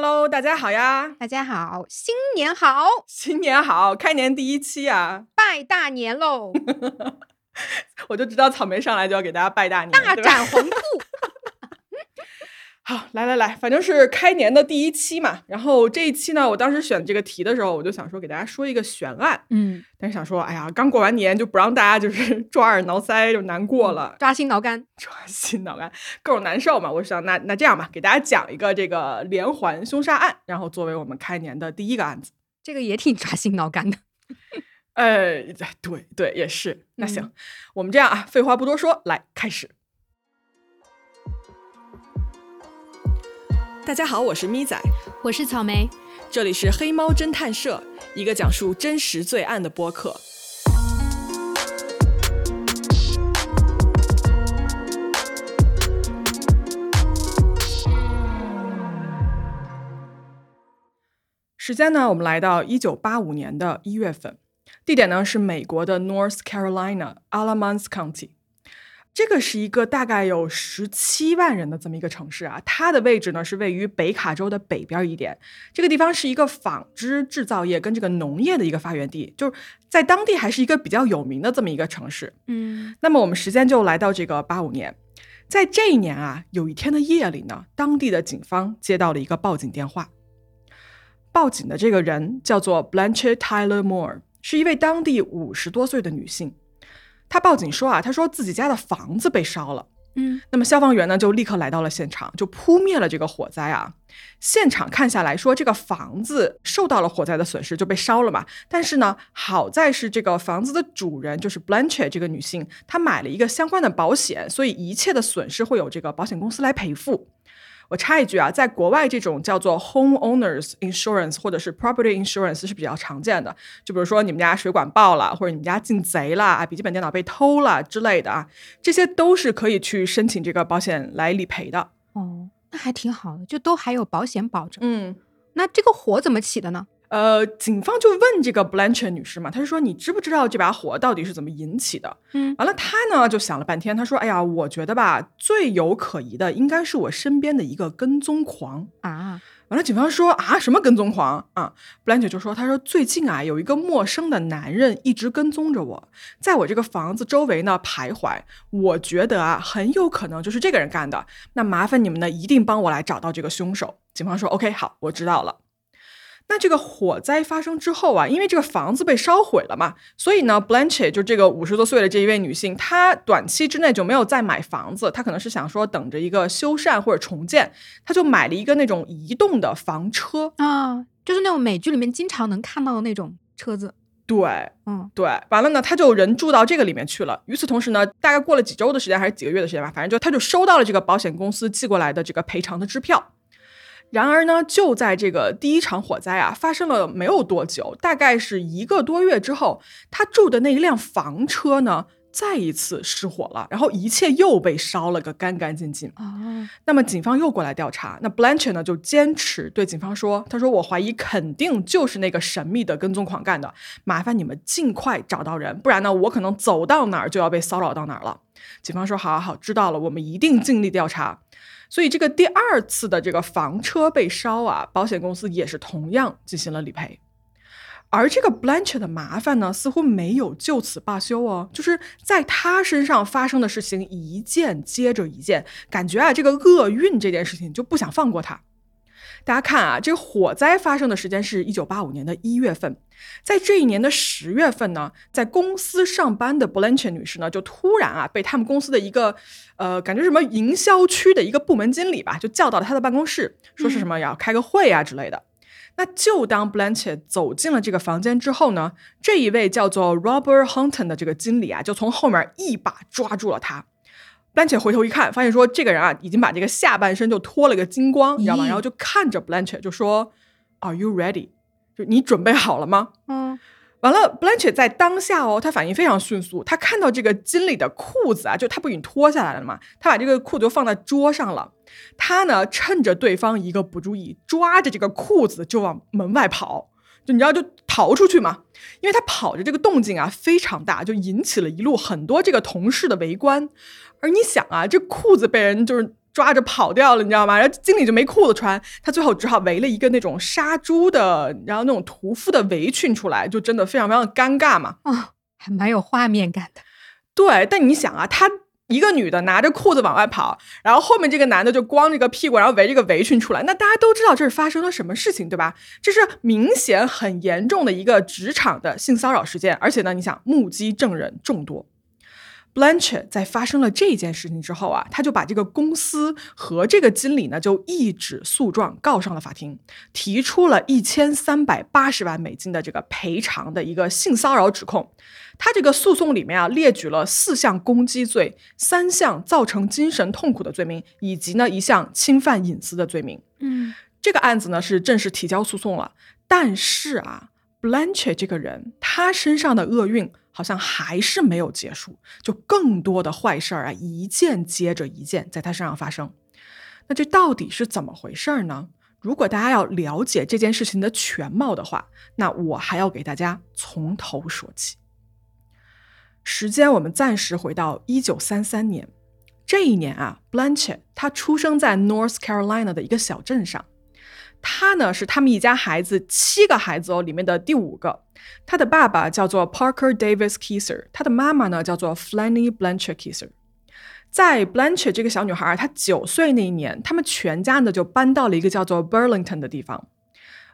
Hello，大家好呀！大家好，新年好，新年好，开年第一期啊，拜大年喽！我就知道草莓上来就要给大家拜大年，大展宏图。好，来来来，反正是开年的第一期嘛。然后这一期呢，我当时选这个题的时候，我就想说给大家说一个悬案，嗯，但是想说，哎呀，刚过完年就不让大家就是 抓耳挠腮就难过了，抓心挠肝，抓心挠肝，各种难受嘛。我想，那那这样吧，给大家讲一个这个连环凶杀案，然后作为我们开年的第一个案子。这个也挺抓心挠肝的。呃，对对，也是。那行，我们这样啊，废话不多说，来开始。大家好，我是咪仔，我是草莓，这里是黑猫侦探社，一个讲述真实罪案的播客。时间呢，我们来到一九八五年的一月份，地点呢是美国的 North Carolina Alamance County。这个是一个大概有十七万人的这么一个城市啊，它的位置呢是位于北卡州的北边一点。这个地方是一个纺织制造业跟这个农业的一个发源地，就是在当地还是一个比较有名的这么一个城市。嗯，那么我们时间就来到这个八五年，在这一年啊，有一天的夜里呢，当地的警方接到了一个报警电话。报警的这个人叫做 Blanche Tyler Moore，是一位当地五十多岁的女性。他报警说啊，他说自己家的房子被烧了。嗯，那么消防员呢就立刻来到了现场，就扑灭了这个火灾啊。现场看下来说，这个房子受到了火灾的损失，就被烧了嘛。但是呢，好在是这个房子的主人就是 Blanche 这个女性，她买了一个相关的保险，所以一切的损失会有这个保险公司来赔付。我插一句啊，在国外这种叫做 homeowners insurance 或者是 property insurance 是比较常见的。就比如说你们家水管爆了，或者你们家进贼了啊，笔记本电脑被偷了之类的啊，这些都是可以去申请这个保险来理赔的。哦，那还挺好的，就都还有保险保证。嗯，那这个火怎么起的呢？呃，警方就问这个 Blanche 女士嘛，她就说：“你知不知道这把火到底是怎么引起的？”嗯，完了，她呢就想了半天，她说：“哎呀，我觉得吧，最有可疑的应该是我身边的一个跟踪狂啊。”完了，警方说：“啊，什么跟踪狂啊？”Blanche 就说：“她说最近啊，有一个陌生的男人一直跟踪着我，在我这个房子周围呢徘徊。我觉得啊，很有可能就是这个人干的。那麻烦你们呢，一定帮我来找到这个凶手。”警方说：“OK，好，我知道了。”那这个火灾发生之后啊，因为这个房子被烧毁了嘛，所以呢，Blanche 就这个五十多岁的这一位女性，她短期之内就没有再买房子，她可能是想说等着一个修缮或者重建，她就买了一个那种移动的房车啊，就是那种美剧里面经常能看到的那种车子。对，嗯，对，完了呢，她就人住到这个里面去了。与此同时呢，大概过了几周的时间还是几个月的时间吧，反正就她就收到了这个保险公司寄过来的这个赔偿的支票。然而呢，就在这个第一场火灾啊发生了没有多久，大概是一个多月之后，他住的那一辆房车呢再一次失火了，然后一切又被烧了个干干净净。哦，那么警方又过来调查，那 Blanche 呢就坚持对警方说：“他说我怀疑肯定就是那个神秘的跟踪狂干的，麻烦你们尽快找到人，不然呢我可能走到哪儿就要被骚扰到哪儿了。”警方说：“好好好，知道了，我们一定尽力调查。”所以这个第二次的这个房车被烧啊，保险公司也是同样进行了理赔。而这个 Blanche 的麻烦呢，似乎没有就此罢休哦，就是在他身上发生的事情一件接着一件，感觉啊，这个厄运这件事情就不想放过他。大家看啊，这个火灾发生的时间是一九八五年的一月份，在这一年的十月份呢，在公司上班的 Blanche 女士呢，就突然啊被他们公司的一个呃，感觉什么营销区的一个部门经理吧，就叫到了他的办公室，说是什么要开个会啊之类的。那就当 Blanche 走进了这个房间之后呢，这一位叫做 Robert Hunton 的这个经理啊，就从后面一把抓住了他。Blanche 回头一看，发现说这个人啊，已经把这个下半身就脱了个精光，你知道吗？然后就看着 Blanche 就说：“Are you ready？” 就你准备好了吗？嗯。完了，Blanche 在当下哦，他反应非常迅速，他看到这个经理的裤子啊，就他不已经脱下来了嘛，他把这个裤子就放在桌上了。他呢，趁着对方一个不注意，抓着这个裤子就往门外跑，就你知道就逃出去嘛。因为他跑着这个动静啊非常大，就引起了一路很多这个同事的围观。而你想啊，这裤子被人就是抓着跑掉了，你知道吗？然后经理就没裤子穿，他最后只好围了一个那种杀猪的，然后那种屠夫的围裙出来，就真的非常非常的尴尬嘛。哦，还蛮有画面感的。对，但你想啊，他一个女的拿着裤子往外跑，然后后面这个男的就光着个屁股，然后围着个围裙出来，那大家都知道这是发生了什么事情，对吧？这是明显很严重的一个职场的性骚扰事件，而且呢，你想目击证人众多。Blanche 在发生了这件事情之后啊，他就把这个公司和这个经理呢就一纸诉状告上了法庭，提出了一千三百八十万美金的这个赔偿的一个性骚扰指控。他这个诉讼里面啊列举了四项攻击罪、三项造成精神痛苦的罪名，以及呢一项侵犯隐私的罪名。嗯，这个案子呢是正式提交诉讼了，但是啊，Blanche 这个人他身上的厄运。好像还是没有结束，就更多的坏事儿啊，一件接着一件在他身上发生。那这到底是怎么回事呢？如果大家要了解这件事情的全貌的话，那我还要给大家从头说起。时间我们暂时回到一九三三年，这一年啊，Blanche 他出生在 North Carolina 的一个小镇上。他呢是他们一家孩子七个孩子哦里面的第五个。他的爸爸叫做 Parker Davis Kisser，他的妈妈呢叫做 Flanny Blanchard Kisser。在 Blanchard 这个小女孩她九岁那一年，他们全家呢就搬到了一个叫做 Burlington 的地方。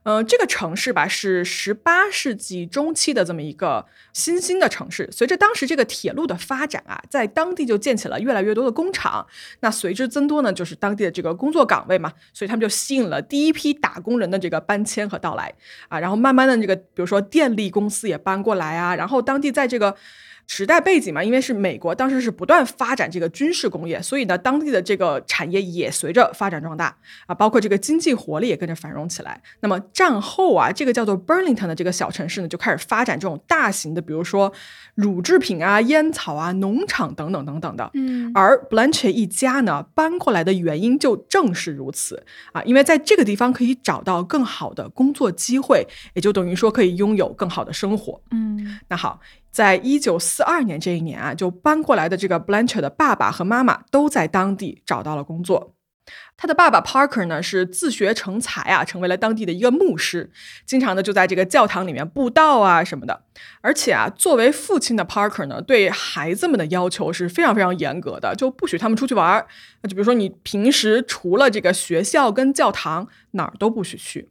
呃，这个城市吧是十八世纪中期的这么一个新兴的城市。随着当时这个铁路的发展啊，在当地就建起了越来越多的工厂。那随之增多呢，就是当地的这个工作岗位嘛，所以他们就吸引了第一批打工人的这个搬迁和到来啊。然后慢慢的，这个比如说电力公司也搬过来啊，然后当地在这个。时代背景嘛，因为是美国当时是不断发展这个军事工业，所以呢，当地的这个产业也随着发展壮大啊，包括这个经济活力也跟着繁荣起来。那么战后啊，这个叫做 Burlington 的这个小城市呢，就开始发展这种大型的，比如说乳制品啊、烟草啊、农场等等等等的。嗯，而 Blanche 一家呢搬过来的原因就正是如此啊，因为在这个地方可以找到更好的工作机会，也就等于说可以拥有更好的生活。嗯，那好。在一九四二年这一年啊，就搬过来的这个 Blanche 的爸爸和妈妈都在当地找到了工作。他的爸爸 Parker 呢是自学成才啊，成为了当地的一个牧师，经常的就在这个教堂里面布道啊什么的。而且啊，作为父亲的 Parker 呢，对孩子们的要求是非常非常严格的，就不许他们出去玩儿。那就比如说，你平时除了这个学校跟教堂，哪儿都不许去。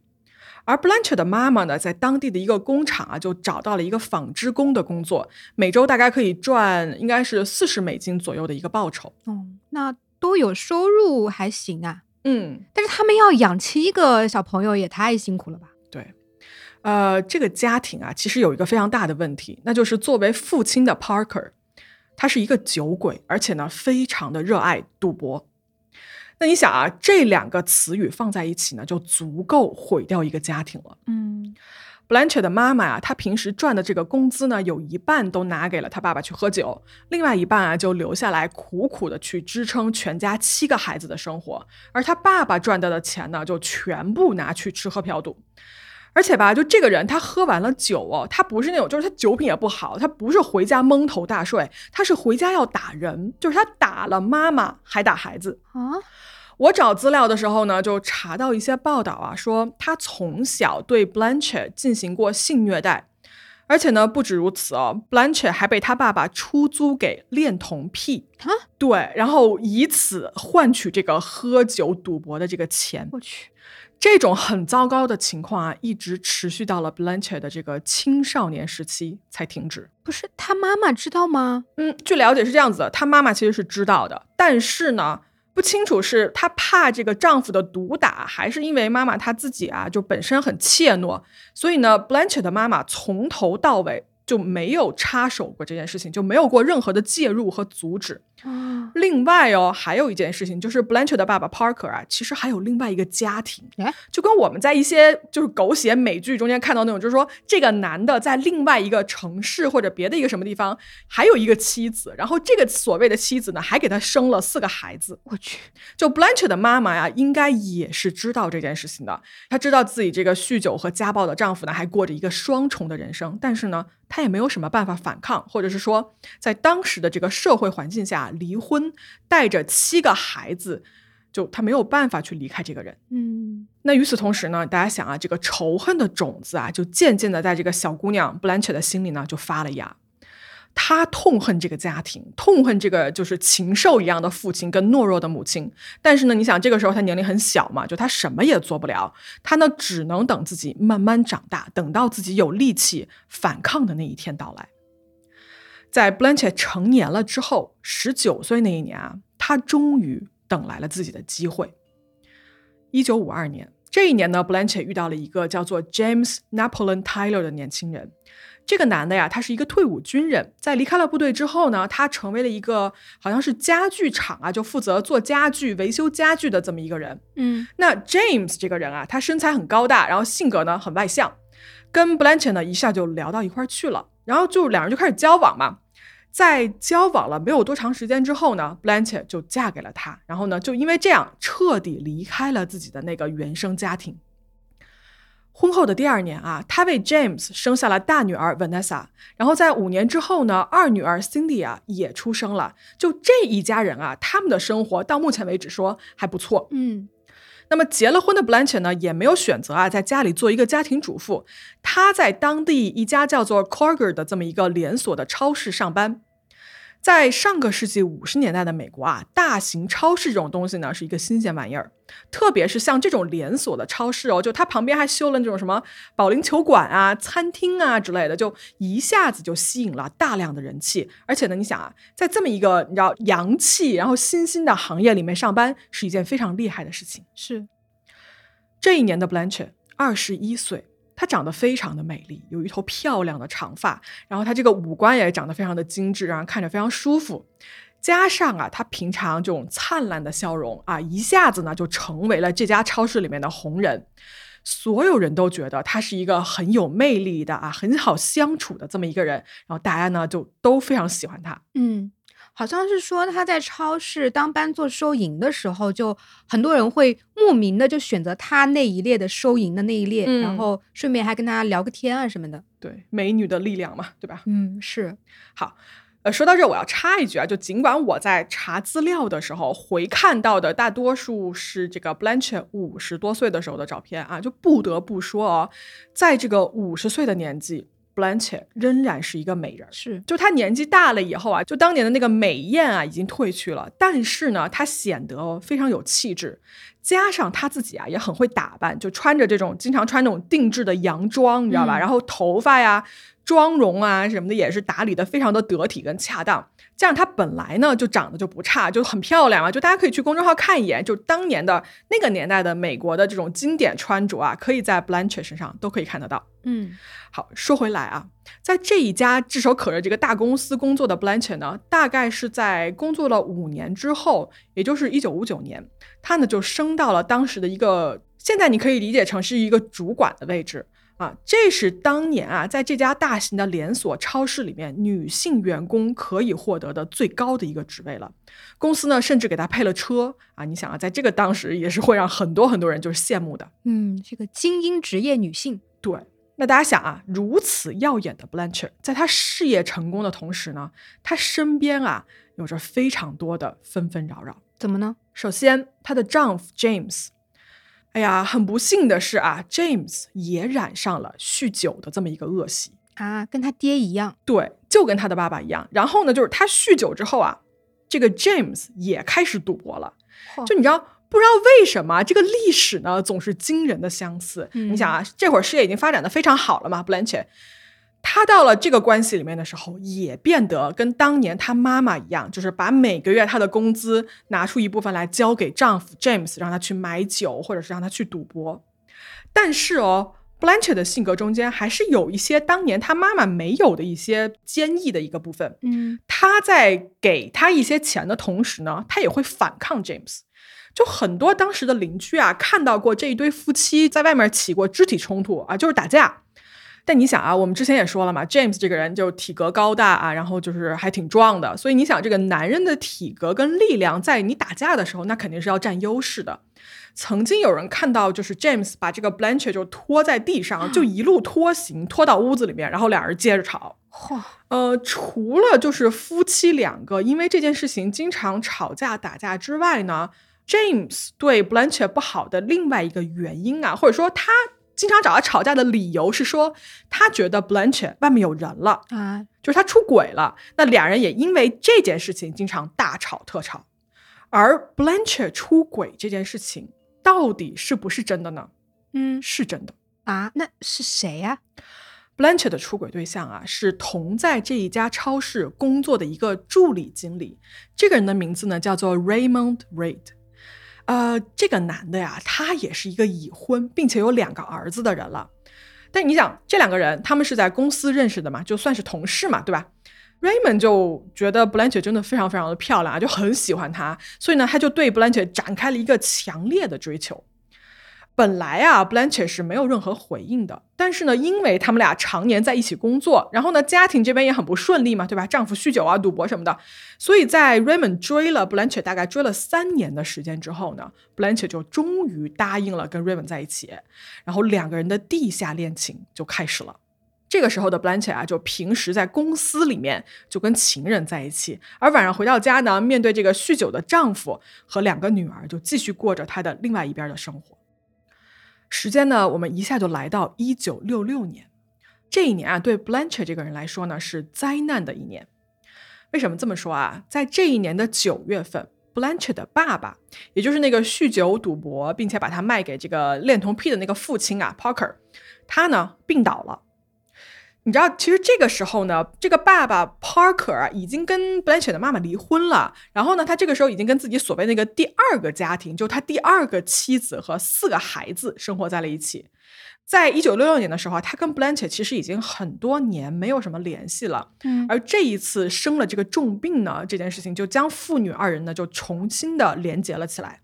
而 Blanche 的妈妈呢，在当地的一个工厂啊，就找到了一个纺织工的工作，每周大概可以赚应该是四十美金左右的一个报酬。哦，那都有收入还行啊。嗯，但是他们要养七个小朋友，也太辛苦了吧？对，呃，这个家庭啊，其实有一个非常大的问题，那就是作为父亲的 Parker，他是一个酒鬼，而且呢，非常的热爱赌博。那你想啊，这两个词语放在一起呢，就足够毁掉一个家庭了。嗯，Blanche 的妈妈啊，她平时赚的这个工资呢，有一半都拿给了她爸爸去喝酒，另外一半啊就留下来苦苦的去支撑全家七个孩子的生活。而她爸爸赚到的钱呢，就全部拿去吃喝嫖赌。而且吧，就这个人，他喝完了酒哦，他不是那种，就是他酒品也不好，他不是回家蒙头大睡，他是回家要打人，就是他打了妈妈，还打孩子啊。我找资料的时候呢，就查到一些报道啊，说他从小对 Blanche 进行过性虐待，而且呢，不止如此哦，Blanche 还被他爸爸出租给恋童癖啊，对，然后以此换取这个喝酒赌博的这个钱。我去，这种很糟糕的情况啊，一直持续到了 Blanche 的这个青少年时期才停止。不是他妈妈知道吗？嗯，据了解是这样子的，他妈妈其实是知道的，但是呢。不清楚是她怕这个丈夫的毒打，还是因为妈妈她自己啊就本身很怯懦，所以呢，Blanche 的妈妈从头到尾。就没有插手过这件事情，就没有过任何的介入和阻止。另外哦，还有一件事情就是 Blanche 的爸爸 Parker 啊，其实还有另外一个家庭，就跟我们在一些就是狗血美剧中间看到那种，就是说这个男的在另外一个城市或者别的一个什么地方还有一个妻子，然后这个所谓的妻子呢还给他生了四个孩子。我去，就 Blanche 的妈妈呀，应该也是知道这件事情的，她知道自己这个酗酒和家暴的丈夫呢还过着一个双重的人生，但是呢。她也没有什么办法反抗，或者是说，在当时的这个社会环境下，离婚带着七个孩子，就他没有办法去离开这个人。嗯那与此同时呢，大家想啊，这个仇恨的种子啊，就渐渐的在这个小姑娘 Blanche 的心里呢就发了芽。她痛恨这个家庭，痛恨这个就是禽兽一样的父亲跟懦弱的母亲。但是呢，你想这个时候她年龄很小嘛，就她什么也做不了，她呢只能等自己慢慢长大，等到自己有力气反抗的那一天到来。在 Blanche 成年了之后，十九岁那一年啊，他终于等来了自己的机会。一九五二年，这一年呢，Blanche 遇到了一个叫做 James Napoleon Tyler 的年轻人。这个男的呀，他是一个退伍军人，在离开了部队之后呢，他成为了一个好像是家具厂啊，就负责做家具、维修家具的这么一个人。嗯那 James 这个人啊，他身材很高大，然后性格呢很外向，跟 Blanche 呢一下就聊到一块儿去了，然后就两人就开始交往嘛。在交往了没有多长时间之后呢，Blanche 就嫁给了他，然后呢，就因为这样彻底离开了自己的那个原生家庭。婚后的第二年啊，她为 James 生下了大女儿 Vanessa，然后在五年之后呢，二女儿 Cindy 啊也出生了。就这一家人啊，他们的生活到目前为止说还不错。嗯那么结了婚的 Blanche 呢，也没有选择啊，在家里做一个家庭主妇。她在当地一家叫做 Corger 的这么一个连锁的超市上班。在上个世纪五十年代的美国啊，大型超市这种东西呢是一个新鲜玩意儿，特别是像这种连锁的超市哦，就它旁边还修了那种什么保龄球馆啊、餐厅啊之类的，就一下子就吸引了大量的人气。而且呢，你想啊，在这么一个你知道洋气然后新兴的行业里面上班，是一件非常厉害的事情。是这一年的 Blanche 二十一岁，她长得非常的美丽，有一头漂亮的长发，然后她这个五官也长得非常的精致，让人看着非常舒服。加上啊，她平常这种灿烂的笑容啊，一下子呢就成为了这家超市里面的红人。所有人都觉得她是一个很有魅力的啊，很好相处的这么一个人，然后大家呢就都非常喜欢她。嗯，好像是说他在超市当班做收银的时候，就很多人会莫名的就选择他那一列的收银的那一列，嗯然后顺便还跟他聊个天啊什么的。对，美女的力量嘛，对吧？嗯，是好，呃，说到这儿，我要插一句啊，就尽管我在查资料的时候回看到的大多数是这个 Blanche 五十多岁的时候的照片啊，就不得不说哦，在这个五十岁的年纪，Blanche 仍然是一个美人儿。是，就她年纪大了以后啊，就当年的那个美艳啊已经褪去了，但是呢，她显得非常有气质，加上她自己啊也很会打扮，就穿着这种经常穿那种定制的洋装，你知道吧？嗯然后头发呀、妆容啊什么的也是打理的非常的得体跟恰当。加上她本来呢就长得就不差，就很漂亮啊，就大家可以去公众号看一眼，就当年的那个年代的美国的这种经典穿着啊，可以在 Blanche 身上都可以看得到。嗯好，说回来啊，在这一家炙手可热这个大公司工作的 Blanche 呢，大概是在工作了五年之后，也就是一九五九年，她呢就升到了当时的一个，现在你可以理解成是一个主管的位置啊。这是当年啊，在这家大型的连锁超市里面，女性员工可以获得的最高的一个职位了。公司呢，甚至给她配了车啊。你想啊，在这个当时也是会让很多很多人就是羡慕的。嗯，这个精英职业女性。对，那大家想啊，如此耀眼的 Blanche，在她事业成功的同时呢，她身边啊有着非常多的纷纷扰扰。怎么呢？首先，她的丈夫 James，哎呀，很不幸的是啊，James 也染上了酗酒的这么一个恶习。啊，跟他爹一样。对，就跟他的爸爸一样。然后呢，就是他酗酒之后啊，这个 James 也开始赌博了。嚯就你知道，不知道为什么这个历史呢总是惊人的相似。嗯你想啊，这会儿事业已经发展的非常好了嘛，Blanche。她到了这个关系里面的时候，也变得跟当年她妈妈一样，就是把每个月她的工资拿出一部分来交给丈夫 James，让他去买酒，或者是让他去赌博。但是哦，Blanche 的性格中间还是有一些当年她妈妈没有的一些坚毅的一个部分。嗯他在给他一些钱的同时呢，他也会反抗 James。就很多当时的邻居啊，看到过这一对夫妻在外面起过肢体冲突啊，就是打架。但你想啊，我们之前也说了嘛，James 这个人就体格高大啊，然后就是还挺壮的，所以你想，这个男人的体格跟力量，在你打架的时候，那肯定是要占优势的。曾经有人看到，就是 James 把这个 Blanche 就拖在地上，就一路拖行，拖到屋子里面，然后俩人接着吵。嚯，呃，除了就是夫妻两个因为这件事情经常吵架打架之外呢，James 对 Blanche 不好的另外一个原因啊，或者说他经常找他吵架的理由是说，他觉得 Blanche 外面有人了啊，就是他出轨了。那两人也因为这件事情经常大吵特吵。而 Blanche 出轨这件事情到底是不是真的呢？嗯，是真的啊。那是谁呀？Blanche 的出轨对象啊，是同在这一家超市工作的一个助理经理。这个人的名字呢叫做 Raymond Reid。呃，这个男的呀，他也是一个已婚并且有两个儿子的人了。但你想，这两个人他们是在公司认识的嘛，就算是同事嘛，对吧？Raymond 就觉得 Blanche 真的非常非常的漂亮啊，就很喜欢她，所以呢，他就对 Blanche 展开了一个强烈的追求。本来啊，Blanche 是没有任何回应的，但是呢，因为他们俩常年在一起工作，然后呢，家庭这边也很不顺利嘛，对吧？丈夫酗酒啊、赌博什么的，所以在 Raymond 追了 Blanche 大概追了三年的时间之后呢，Blanche 就终于答应了跟 Raymond 在一起，然后两个人的地下恋情就开始了。这个时候的 Blanche 啊，就平时在公司里面就跟情人在一起，而晚上回到家呢，面对这个酗酒的丈夫和两个女儿，就继续过着她的另外一边的生活。时间呢，我们一下就来到一九六六年，这一年啊，对 Blanche 这个人来说呢，是灾难的一年。为什么这么说啊？在这一年的九月份，Blanche 的爸爸，也就是那个酗酒赌博，并且把他卖给这个恋童癖的那个父亲啊，Parker，他呢病倒了。你知道，其实这个时候呢，这个爸爸 Parker 啊，已经跟 Blanche 的妈妈离婚了。然后呢，他这个时候已经跟自己所谓那个第二个家庭，就他第二个妻子和四个孩子生活在了一起。在一九六六年的时候，他跟 Blanche 其实已经很多年没有什么联系了。嗯，而这一次生了这个重病呢，这件事情就将父女二人呢就重新的连结了起来。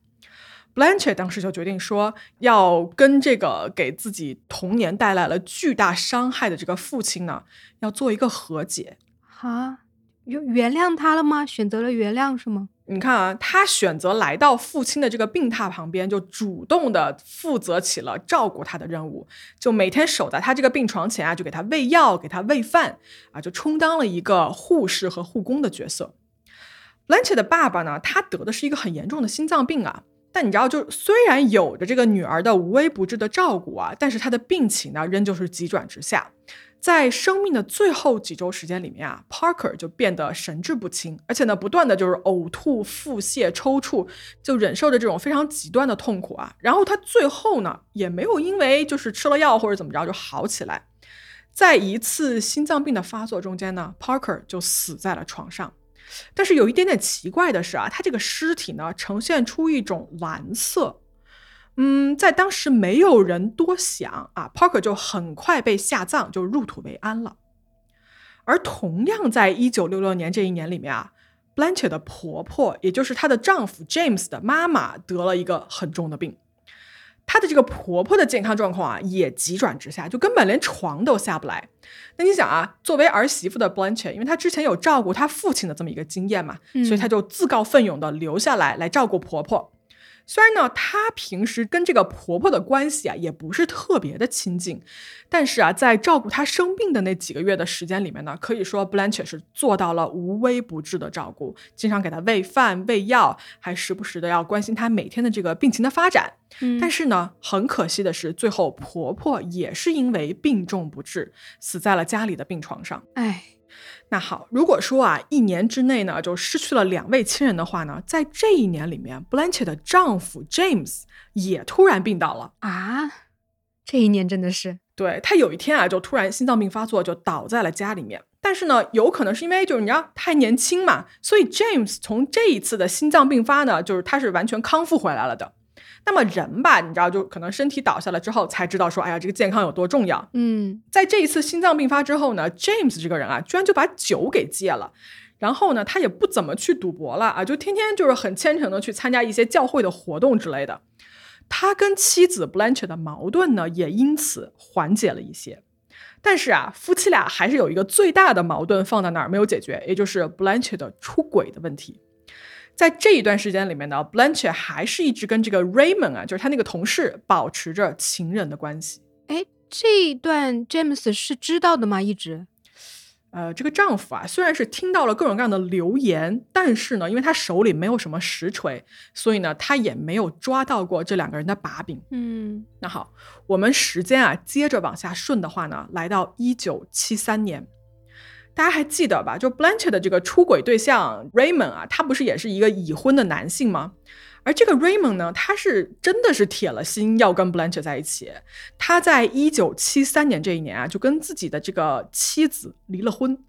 Blanche 当时就决定说，要跟这个给自己童年带来了巨大伤害的这个父亲呢，要做一个和解。哈，原原谅他了吗？选择了原谅是吗？你看啊，他选择来到父亲的这个病榻旁边，就主动的负责起了照顾他的任务，就每天守在他这个病床前啊，就给他喂药，给他喂饭啊，就充当了一个护士和护工的角色。Blanche 的爸爸呢，他得的是一个很严重的心脏病啊。但你知道，就虽然有着这个女儿的无微不至的照顾啊，但是她的病情呢，仍旧是急转直下。在生命的最后几周时间里面啊，Parker 就变得神志不清，而且呢，不断的就是呕吐、腹泻、抽搐，就忍受着这种非常极端的痛苦啊。然后他最后呢，也没有因为就是吃了药或者怎么着就好起来。在一次心脏病的发作中间呢，Parker 就死在了床上。但是有一点点奇怪的是啊，他这个尸体呢呈现出一种蓝色，嗯，在当时没有人多想啊，Parker 就很快被下葬，就入土为安了。而同样在一九六六年这一年里面啊，Blanche 的婆婆，也就是她的丈夫 James 的妈妈，得了一个很重的病。她的这个婆婆的健康状况啊，也急转直下，就根本连床都下不来。那你想啊，作为儿媳妇的 Blanche，因为她之前有照顾她父亲的这么一个经验嘛，所以她就自告奋勇的留下来来照顾婆婆。虽然呢，她平时跟这个婆婆的关系啊，也不是特别的亲近，但是啊，在照顾她生病的那几个月的时间里面呢，可以说 Blanche 是做到了无微不至的照顾，经常给她喂饭喂药，还时不时的要关心她每天的这个病情的发展。但是呢，很可惜的是，最后婆婆也是因为病重不治，死在了家里的病床上。哎。那好，如果说啊，一年之内呢就失去了两位亲人的话呢，在这一年里面，Blanche 的丈夫 James 也突然病倒了啊！这一年真的是，对他有一天啊，就突然心脏病发作，就倒在了家里面。但是呢，有可能是因为就是你知道太年轻嘛，所以 James 从这一次的心脏病发呢，就是他是完全康复回来了的。那么人吧，你知道，就可能身体倒下了之后，才知道说，哎呀，这个健康有多重要。嗯，在这一次心脏病发之后呢，James 这个人啊，居然就把酒给戒了，然后呢，他也不怎么去赌博了啊，就天天就是很虔诚的去参加一些教会的活动之类的。他跟妻子 Blanche 的矛盾呢，也因此缓解了一些。但是啊，夫妻俩还是有一个最大的矛盾放在那儿没有解决，也就是 Blanche 的出轨的问题。在这一段时间里面呢，Blanche 还是一直跟这个 Raymond 啊，就是他那个同事保持着情人的关系。哎，这一段 James 是知道的吗？一直？呃，这个丈夫啊，虽然是听到了各种各样的流言，但是呢，因为他手里没有什么实锤，所以呢，他也没有抓到过这两个人的把柄。嗯那好，我们时间啊接着往下顺的话呢，来到一九七三年，大家还记得吧？就 Blanche 的这个出轨对象 Raymond 啊，他不是也是一个已婚的男性吗？而这个 Raymond 呢，他是真的是铁了心要跟 Blanche 在一起。他在一九七三年这一年啊，就跟自己的这个妻子离了婚。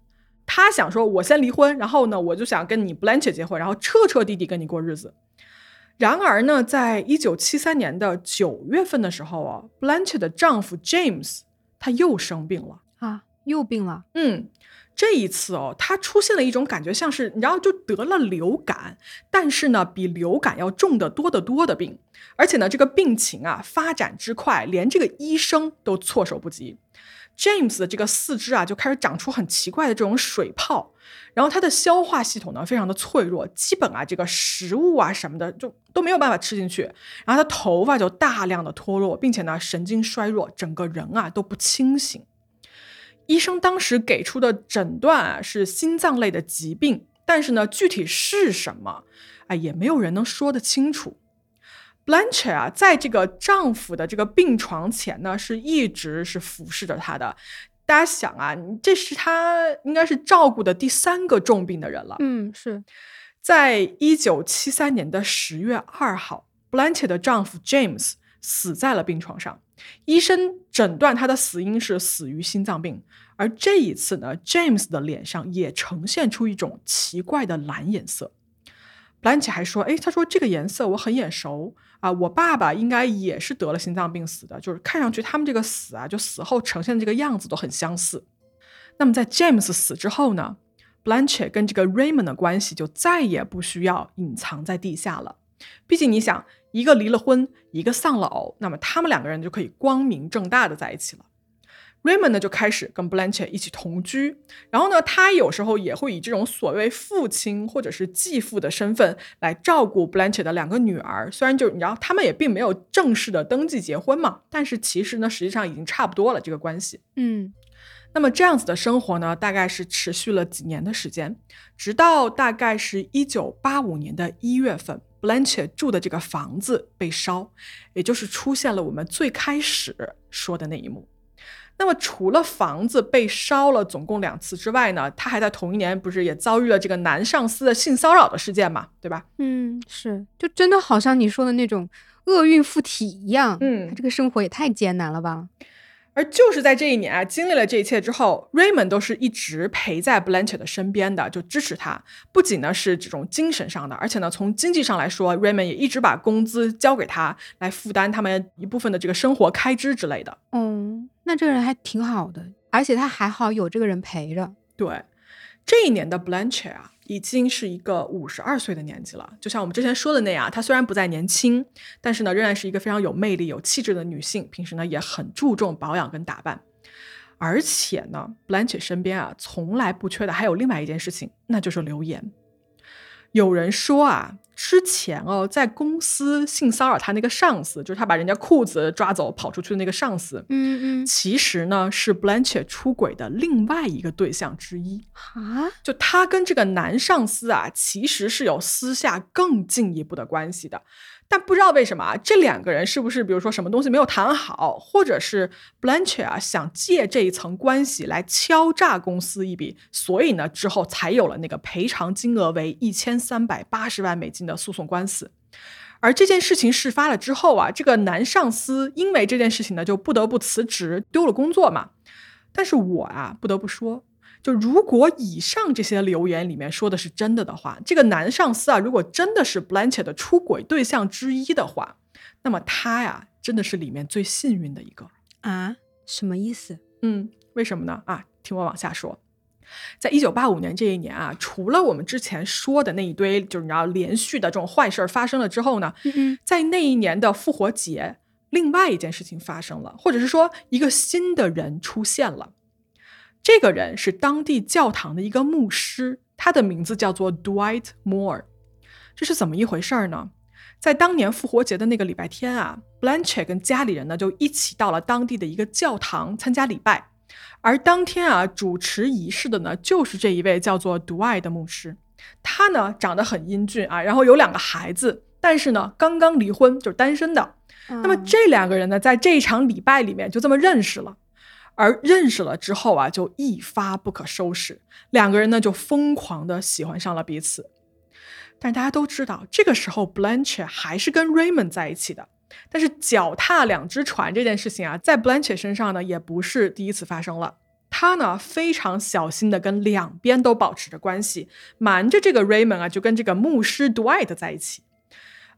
他想说，我先离婚，然后呢，我就想跟你 Blanche 结婚，然后彻彻底底跟你过日子。然而呢，在一九七三年的九月份的时候啊，Blanche 的丈夫 James 他又生病了。啊，又病了。嗯，这一次哦，他出现了一种感觉，像是你知道，就得了流感，但是呢，比流感要重得多得多的病，而且呢，这个病情啊发展之快，连这个医生都措手不及。James 的这个四肢啊，就开始长出很奇怪的这种水泡，然后他的消化系统呢非常的脆弱，基本啊这个食物啊什么的就都没有办法吃进去，然后他头发就大量的脱落，并且呢神经衰弱，整个人啊都不清醒。医生当时给出的诊断啊是心脏类的疾病，但是呢具体是什么，哎也没有人能说得清楚。Blanche 啊，在这个丈夫的这个病床前呢，是一直是俯视着他的。大家想啊，这是他应该是照顾的第三个重病的人了。嗯，是。在一九七三年的十月二号，Blanche 的丈夫 James 死在了病床上。医生诊断他的死因是死于心脏病。而这一次呢，James 的脸上也呈现出一种奇怪的蓝颜色。Blanche 还说：“哎，他说这个颜色我很眼熟啊，我爸爸应该也是得了心脏病死的，就是看上去他们这个死啊，就死后呈现的这个样子都很相似。那么在 James 死之后呢，Blanche 跟这个 Raymond 的关系就再也不需要隐藏在地下了。毕竟你想，一个离了婚，一个丧了偶，那么他们两个人就可以光明正大的在一起了。” Raymond 呢就开始跟 Blanche 一起同居，然后呢，他有时候也会以这种所谓父亲或者是继父的身份来照顾 Blanche 的两个女儿。虽然就你知道，他们也并没有正式的登记结婚嘛，但是其实呢，实际上已经差不多了这个关系。嗯，那么这样子的生活呢，大概是持续了几年的时间，直到大概是一九八五年的一月份，Blanche 住的这个房子被烧，也就是出现了我们最开始说的那一幕。那么，除了房子被烧了总共两次之外呢，他还在同一年不是也遭遇了这个男上司的性骚扰的事件嘛，对吧？嗯，是，就真的好像你说的那种厄运附体一样。嗯他这个生活也太艰难了吧？而就是在这一年啊，经历了这一切之后，Raymond 都是一直陪在 Blanche 的身边的，就支持他。不仅呢是这种精神上的，而且呢从经济上来说，Raymond 也一直把工资交给他，来负担他们一部分的这个生活开支之类的。嗯，那这个人还挺好的，而且他还好有这个人陪着。对，这一年的 Blanche 啊，已经是一个五十二岁的年纪了。就像我们之前说的那样，她虽然不再年轻，但是呢，仍然是一个非常有魅力、有气质的女性。平时呢，也很注重保养跟打扮。而且呢，Blanche 身边啊，从来不缺的还有另外一件事情，那就是留言。有人说啊，之前哦，在公司性骚扰他那个上司，就是他把人家裤子抓走跑出去的那个上司，嗯嗯，其实呢是 Blanche 出轨的另外一个对象之一。啊，就他跟这个男上司啊，其实是有私下更进一步的关系的，但不知道为什么啊，这两个人是不是比如说什么东西没有谈好，或者是 Blanche 啊想借这一层关系来敲诈公司一笔，所以呢之后才有了那个赔偿金额为一千三百八十万美金的诉讼官司。而这件事情事发了之后啊，这个男上司因为这件事情呢，就不得不辞职，丢了工作嘛。但是我啊，不得不说，就如果以上这些留言里面说的是真的的话，这个男上司啊，如果真的是 Blanche 的出轨对象之一的话，那么他呀，真的是里面最幸运的一个。啊，什么意思？嗯，为什么呢？啊，听我往下说。在一九八五年这一年啊，除了我们之前说的那一堆，就是你知道连续的这种坏事儿发生了之后呢，嗯在那一年的复活节，另外一件事情发生了，或者是说一个新的人出现了。这个人是当地教堂的一个牧师，他的名字叫做 Dwight Moore。这是怎么一回事儿呢？在当年复活节的那个礼拜天啊，Blanche 跟家里人呢就一起到了当地的一个教堂参加礼拜。而当天啊，主持仪式的呢，就是这一位叫做 Dwight 的牧师。他呢，长得很英俊啊，然后有两个孩子，但是呢，刚刚离婚，就是单身的。那么这两个人呢，在这一场礼拜里面就这么认识了，而认识了之后啊，就一发不可收拾，两个人呢就疯狂的喜欢上了彼此。但大家都知道，这个时候 Blanche 还是跟 Raymond 在一起的。但是脚踏两只船这件事情啊，在 Blanche 身上呢，也不是第一次发生了。他呢，非常小心的跟两边都保持着关系，瞒着这个 Raymond 啊，就跟这个牧师 Dwight 在一起。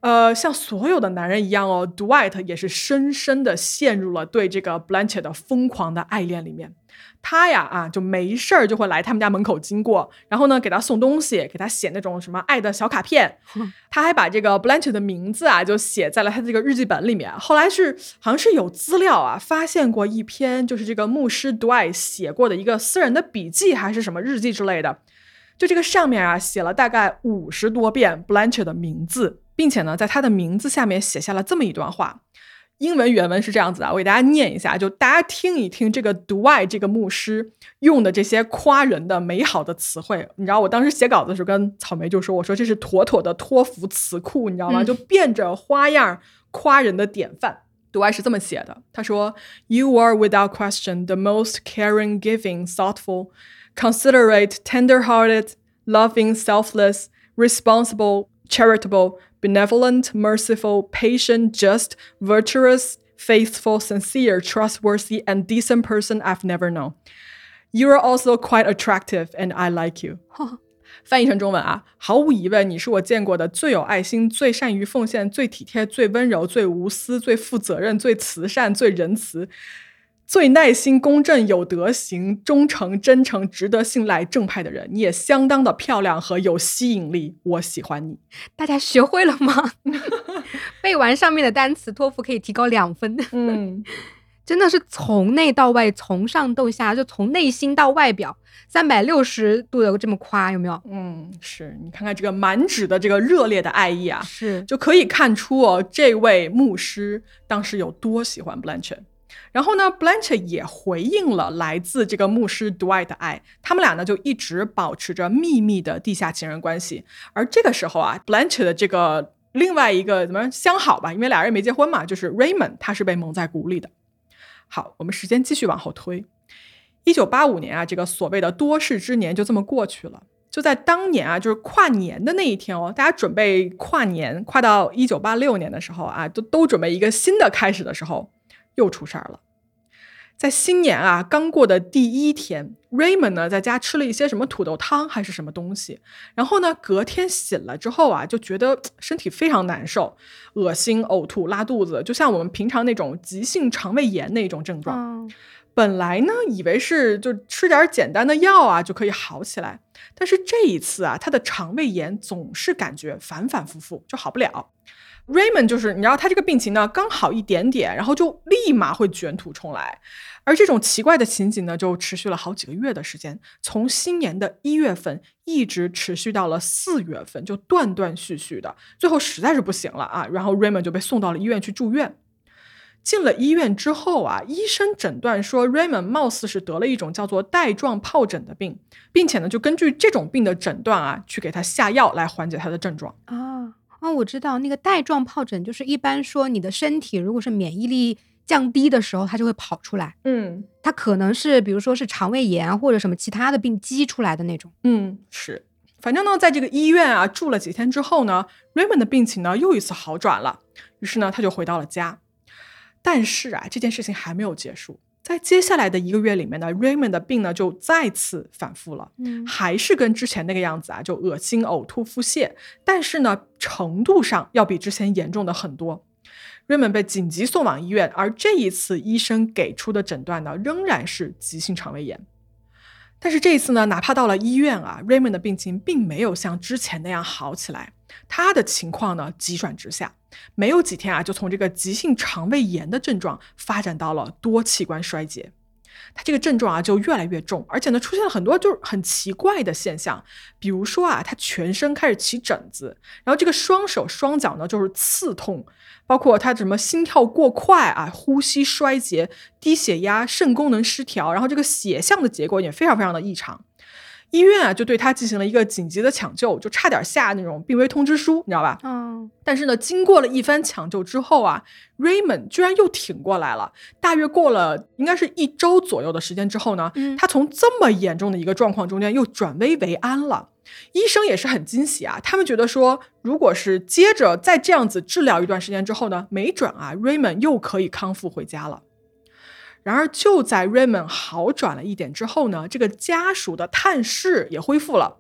呃，像所有的男人一样哦，Dwight 也是深深的陷入了对这个 Blanche 的疯狂的爱恋里面。他呀啊，就没事儿就会来他们家门口经过，然后呢给他送东西，给他写那种什么爱的小卡片。他还把这个 Blanche 的名字啊就写在了他这个日记本里面。后来是好像是有资料啊，发现过一篇就是这个牧师 Dwight 写过的一个私人的笔记还是什么日记之类的。就这个上面啊写了大概五十多遍 Blanche 的名字。并且呢，在他的名字下面写下了这么一段话，英文原文是这样子啊，我给大家念一下，就大家听一听这个 Dwy 这个牧师用的这些夸人的美好的词汇。你知道，我当时写稿子的时候跟草莓就说，我说这是妥妥的托福词库，你知道吗？就变着花样夸人的典范。Dwy 是这么写的，他说：“You are without question the most caring, giving, thoughtful, considerate, tender-hearted, loving, selfless, responsible, charitable.” benevolent, merciful, patient, just, virtuous, faithful, sincere, trustworthy, and decent person I've never known. You are also quite attractive, and I like you. 翻译成中文啊，毫无疑问，你是我见过的最有爱心、最善于奉献、最体贴、最温柔、最无私、最负责任、最慈善、最仁慈。 最耐心、公正、有德行、忠诚、真诚、值得信赖、正派的人，你也相当的漂亮和有吸引力。我喜欢你。大家学会了吗？背完上面的单词，托福可以提高两分。嗯，真的是从内到外，从上到下，就从内心到外表，三百六十度的这么夸，有没有？嗯，是你看看这个满纸的这个热烈的爱意啊，是就可以看出哦，这位牧师当时有多喜欢 Blanche。然后呢，Blanche 也回应了来自这个牧师 Dwight 的爱，他们俩呢就一直保持着秘密的地下情人关系。而这个时候啊，Blanche 的这个另外一个怎么相好吧，因为俩人没结婚嘛，就是 Raymond，他是被蒙在鼓里的。好，我们时间继续往后推，一九八五年啊，这个所谓的多事之年就这么过去了。就在当年啊，就是跨年的那一天哦，大家准备跨年，跨到一九八六年的时候啊，都都准备一个新的开始的时候。又出事儿了，在新年啊刚过的第一天，Raymond 呢在家吃了一些什么土豆汤还是什么东西，然后呢隔天醒了之后啊就觉得身体非常难受，恶心、呕吐、拉肚子，就像我们平常那种急性肠胃炎那种症状。本来呢以为是就吃点简单的药啊就可以好起来，但是这一次啊他的肠胃炎总是感觉反反复复就好不了。Raymond 就是你知道他这个病情呢刚好一点点，然后就立马会卷土重来，而这种奇怪的情景呢就持续了好几个月的时间，从新年的一月份一直持续到了四月份，就断断续续的，最后实在是不行了啊，然后 Raymond 就被送到了医院去住院。进了医院之后啊，医生诊断说 Raymond 貌似是得了一种叫做带状疱疹的病，并且呢就根据这种病的诊断啊，去给他下药来缓解他的症状啊。哦，我知道那个带状疱疹，就是一般说你的身体如果是免疫力降低的时候，它就会跑出来。嗯，它可能是比如说是肠胃炎或者什么其他的病激出来的那种。嗯，是。反正呢，在这个医院啊住了几天之后呢，Raymond 的病情呢又一次好转了。于是呢，他就回到了家。但是啊，这件事情还没有结束。在接下来的一个月里面呢，Raymond 的病呢就再次反复了，嗯，还是跟之前那个样子啊，就恶心、呕吐、腹泻，但是呢，程度上要比之前严重的很多。Raymond 被紧急送往医院，而这一次医生给出的诊断呢，仍然是急性肠胃炎。但是这一次呢，哪怕到了医院啊，Raymond 的病情并没有像之前那样好起来，他的情况呢急转直下。没有几天啊，就从这个急性肠胃炎的症状发展到了多器官衰竭。他这个症状啊就越来越重，而且呢出现了很多就是很奇怪的现象，比如说啊，他全身开始起疹子，然后这个双手双脚呢就是刺痛，包括他什么心跳过快啊，呼吸衰竭、低血压、肾功能失调，然后这个血象的结构也非常非常的异常。医院啊，就对他进行了一个紧急的抢救，就差点下那种病危通知书，你知道吧？嗯，但是呢，经过了一番抢救之后啊，Raymond 居然又挺过来了。大约过了应该是一周左右的时间之后呢，嗯他从这么严重的一个状况中间又转危为安了。医生也是很惊喜啊，他们觉得说，如果是接着再这样子治疗一段时间之后呢，没准啊，Raymond 又可以康复回家了。然而，就在 Raymond 好转了一点之后呢，这个家属的探视也恢复了。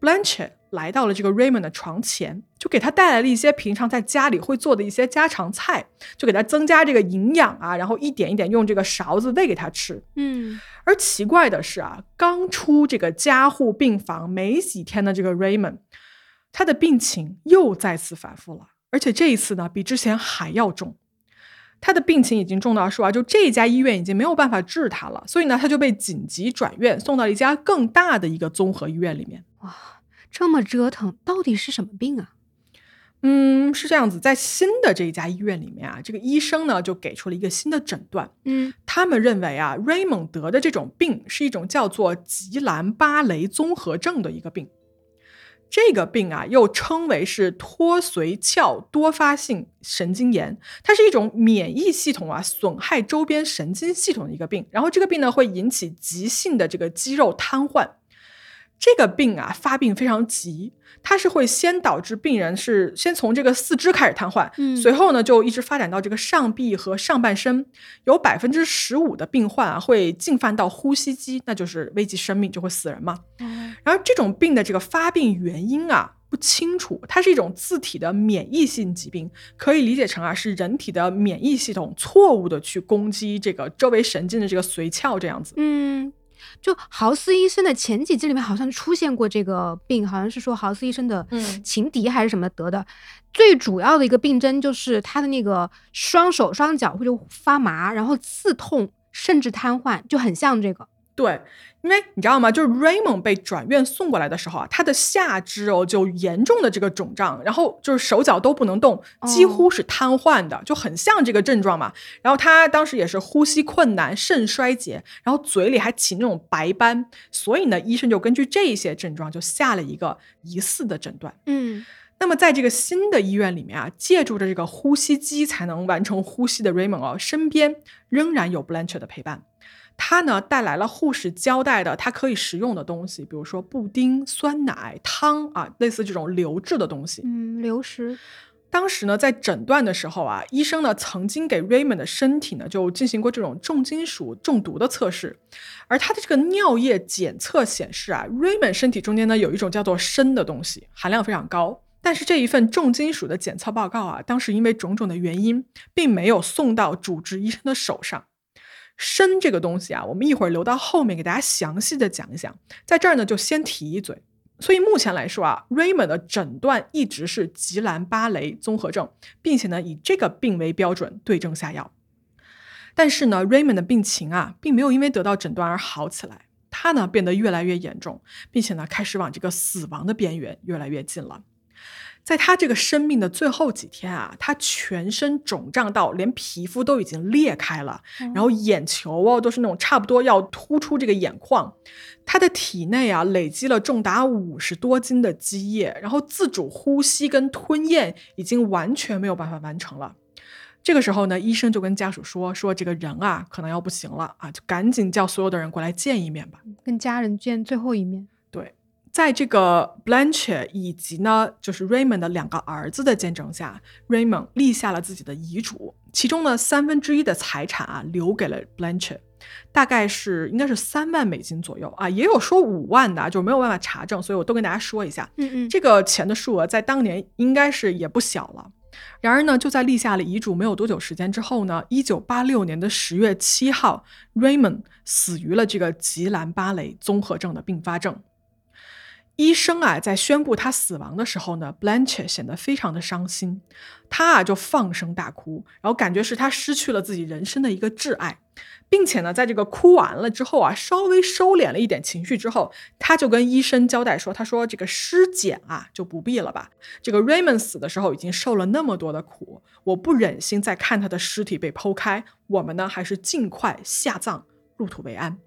Blanche 来到了这个 Raymond 的床前，就给他带来了一些平常在家里会做的一些家常菜，就给他增加这个营养啊，然后一点一点用这个勺子喂给他吃。嗯而奇怪的是啊，刚出这个加护病房没几天的这个 Raymond，他的病情又再次反复了，而且这一次呢，比之前还要重。他的病情已经重到说啊，就这家医院已经没有办法治他了，所以呢，他就被紧急转院送到了一家更大的一个综合医院里面。哇，这么折腾，到底是什么病啊？嗯，是这样子，在新的这一家医院里面啊，这个医生呢就给出了一个新的诊断，嗯他们认为啊，Raymond 得的这种病是一种叫做吉兰巴雷综合症的一个病。这个病啊，又称为是脱髓鞘多发性神经炎，它是一种免疫系统啊损害周边神经系统的一个病。然后这个病呢，会引起急性的这个肌肉瘫痪。这个病啊，发病非常急，它是会先导致病人是先从这个四肢开始瘫痪，嗯随后呢就一直发展到这个上臂和上半身，有百分之十五的病患啊会进犯到呼吸机，那就是危及生命，就会死人嘛。哦然后这种病的这个发病原因啊不清楚，它是一种自体的免疫性疾病，可以理解成啊是人体的免疫系统错误的去攻击这个周围神经的这个髓鞘这样子。嗯，就豪斯医生的前几季里面好像出现过这个病，好像是说豪斯医生的嗯情敌还是什么得的。最主要的一个病症就是他的那个双手双脚会就发麻，然后刺痛，甚至瘫痪，就很像这个。对，因为你知道吗？就是 Raymond 被转院送过来的时候啊，他的下肢哦就严重的这个肿胀，然后就是手脚都不能动，几乎是瘫痪的，就很像这个症状嘛。然后他当时也是呼吸困难、肾衰竭，然后嘴里还起那种白斑，所以呢，医生就根据这些症状就下了一个疑似的诊断。嗯那么在这个新的医院里面啊，借助着这个呼吸机才能完成呼吸的 Raymond 哦，身边仍然有 Blanche 的陪伴。他呢带来了护士交代的他可以食用的东西，比如说布丁、酸奶、汤啊，类似这种流质的东西。嗯，流食。当时呢，在诊断的时候啊，医生呢曾经给 Raymond 的身体呢就进行过这种重金属中毒的测试，而他的这个尿液检测显示啊，Raymond 身体中间呢有一种叫做砷的东西，含量非常高。但是这一份重金属的检测报告啊，当时因为种种的原因，并没有送到主治医生的手上。砷这个东西啊，我们一会儿留到后面给大家详细的讲一讲，在这儿呢就先提一嘴。所以目前来说啊，Raymond 的诊断一直是吉兰巴雷综合症，并且呢以这个病为标准对症下药。但是呢，Raymond 的病情啊，并没有因为得到诊断而好起来，他呢变得越来越严重，并且呢开始往这个死亡的边缘越来越近了。在他这个生命的最后几天啊，他全身肿胀到连皮肤都已经裂开了，然后眼球哦都是那种差不多要突出这个眼眶。他的体内啊累积了重达五十多斤的积液，然后自主呼吸跟吞咽已经完全没有办法完成了。这个时候呢，医生就跟家属说：“说这个人啊可能要不行了啊，就赶紧叫所有的人过来见一面吧。”跟家人见最后一面。对，在这个 Blanche 以及呢，就是 Raymond 的两个儿子的见证下，Raymond 立下了自己的遗嘱，其中呢三分之一的财产啊留给了 Blanche，大概是应该是三万美金左右啊，也有说五万的啊，就是没有办法查证，所以我都跟大家说一下，嗯嗯，这个钱的数额在当年应该是也不小了。然而呢，就在立下了遗嘱没有多久时间之后呢，一九八六年的十月七号，Raymond 死于了这个吉兰巴雷综合症的并发症。医生啊，在宣布他死亡的时候呢，Blanche 显得非常的伤心，他啊就放声大哭，然后感觉是他失去了自己人生的一个挚爱，并且呢，在这个哭完了之后啊，稍微收敛了一点情绪之后，他就跟医生交代说：“他说这个尸检啊就不必了吧，这个 Raymond 死的时候已经受了那么多的苦，我不忍心再看他的尸体被剖开，我们呢还是尽快下葬，入土为安。”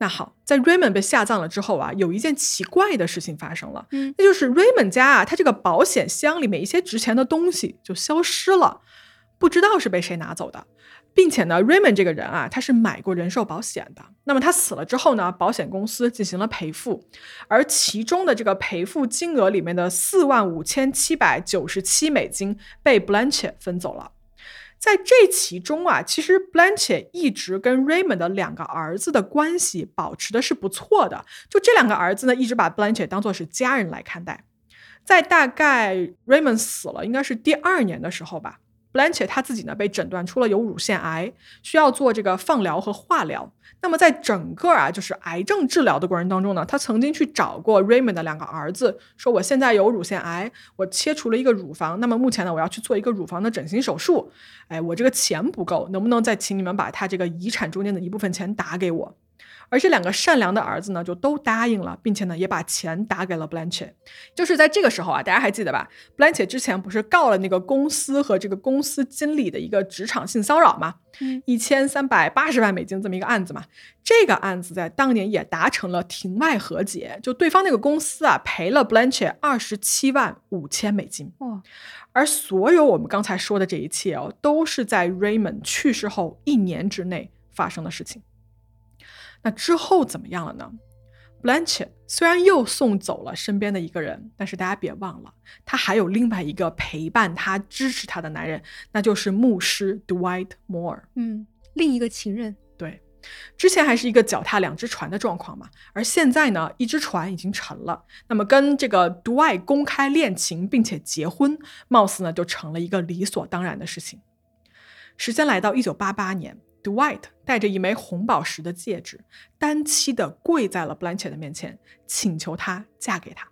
那好，在 Raymond 被下葬了之后啊，有一件奇怪的事情发生了，嗯。那就是 Raymond 家啊，他这个保险箱里面一些值钱的东西就消失了，不知道是被谁拿走的，并且呢，Raymond 这个人啊，他是买过人寿保险的，那么他死了之后呢，保险公司进行了赔付，而其中的这个赔付金额里面的四万五千七百九十七美金被 Blanche 分走了。在这其中啊，其实 Blanche 一直跟 Raymond 的两个儿子的关系保持的是不错的。就这两个儿子呢，一直把 Blanche 当做是家人来看待。在大概 Raymond 死了，应该是第二年的时候吧，Blanche 她自己呢被诊断出了有乳腺癌，需要做这个放疗和化疗。那么在整个啊就是癌症治疗的过程当中呢，他曾经去找过 Raymond 的两个儿子，说我现在有乳腺癌，我切除了一个乳房，那么目前呢我要去做一个乳房的整形手术，哎，我这个钱不够，能不能再请你们把他这个遗产中间的一部分钱打给我？而这两个善良的儿子呢，就都答应了，并且呢，也把钱打给了 Blanche。就是在这个时候啊，大家还记得吧？Blanche 之前不是告了那个公司和这个公司经理的一个职场性骚扰吗？嗯一千三百八十万美金这么一个案子嘛。这个案子在当年也达成了庭外和解，就对方那个公司啊赔了 Blanche 二十七万五千美金。哇，而所有我们刚才说的这一切哦，都是在 Raymond 去世后一年之内发生的事情。那之后怎么样了呢？Blanche 虽然又送走了身边的一个人，但是大家别忘了，他还有另外一个陪伴他、支持他的男人，那就是牧师 Dwight Moore。嗯，另一个情人，对，之前还是一个脚踏两只船的状况嘛，而现在呢，一只船已经沉了，那么跟这个 Dwight 公开恋情并且结婚，貌似呢就成了一个理所当然的事情。时间来到一九八八年，Dwight 带着一枚红宝石的戒指，单膝的跪在了 Blanche 的面前，请求她嫁给他。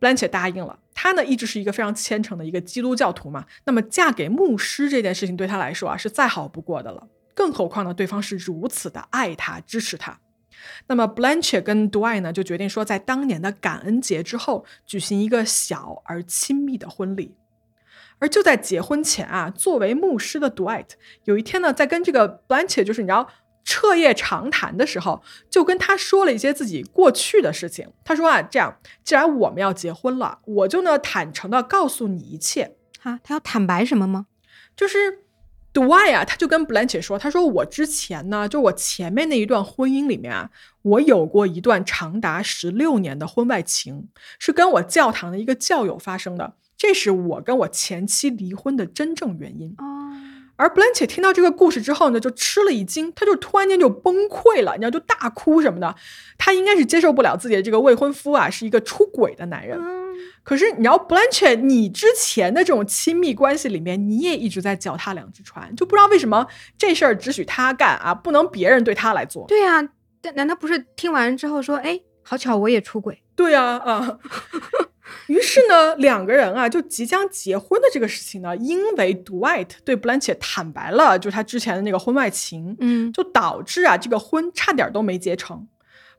Blanche 答应了，她呢一直是一个非常虔诚的一个基督教徒嘛，那么嫁给牧师这件事情对她来说啊是再好不过的了。更何况呢，对方是如此的爱他、支持他。那么 Blanche 跟 Dwight 呢就决定说，在当年的感恩节之后举行一个小而亲密的婚礼。而就在结婚前啊，作为牧师的 Dwight 有一天呢，在跟这个 Blanche 就是你知道彻夜长谈的时候，就跟他说了一些自己过去的事情。他说啊，这样，既然我们要结婚了，我就呢坦诚的告诉你一切。哈，他要坦白什么吗？就是 Dwight 啊，他就跟 Blanche 说，他说我之前呢，就我前面那一段婚姻里面啊，我有过一段长达十六年的婚外情，是跟我教堂的一个教友发生的，这是我跟我前妻离婚的真正原因。哦，而 Blanche 听到这个故事之后呢，就吃了一惊，他就突然间就崩溃了，你知道，就大哭什么的。他应该是接受不了自己的这个未婚夫啊是一个出轨的男人。嗯，可是你知道 Blanche，你之前的这种亲密关系里面，你也一直在脚踏两只船，就不知道为什么这事儿只许他干啊，不能别人对他来做。对呀、但难道不是听完之后说，哎，好巧我也出轨？对呀啊。于是呢，两个人啊，就即将结婚的这个事情呢，因为 Dwight 对 Blanche 坦白了，就是他之前的那个婚外情，嗯，就导致啊，这个婚差点都没结成。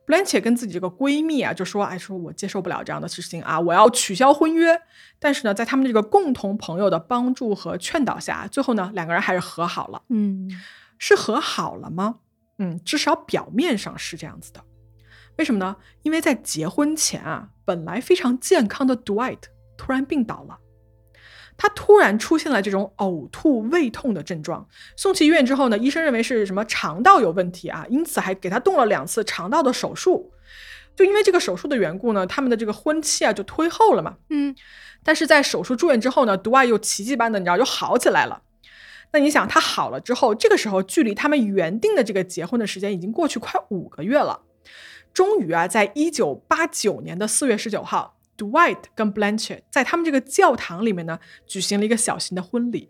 Blanche 跟自己这个闺蜜啊，就说：“哎，说我接受不了这样的事情啊，我要取消婚约。”但是呢，在他们这个共同朋友的帮助和劝导下，最后呢，两个人还是和好了。嗯，是和好了吗？嗯，至少表面上是这样子的。为什么呢？因为在结婚前啊，本来非常健康的 Dwight 突然病倒了。他突然出现了这种呕吐、胃痛的症状，送去医院之后呢，医生认为是什么肠道有问题啊，因此还给他动了两次肠道的手术。就因为这个手术的缘故呢，他们的这个婚期啊就推后了嘛。嗯，但是在手术住院之后呢，独爱又奇迹般的，你知道，又好起来了。那你想，他好了之后，这个时候距离他们原定的这个结婚的时间已经过去快五个月了。终于啊，在一九八九年的四月十九号，Dwight 跟 Blanche 在他们这个教堂里面呢，举行了一个小型的婚礼。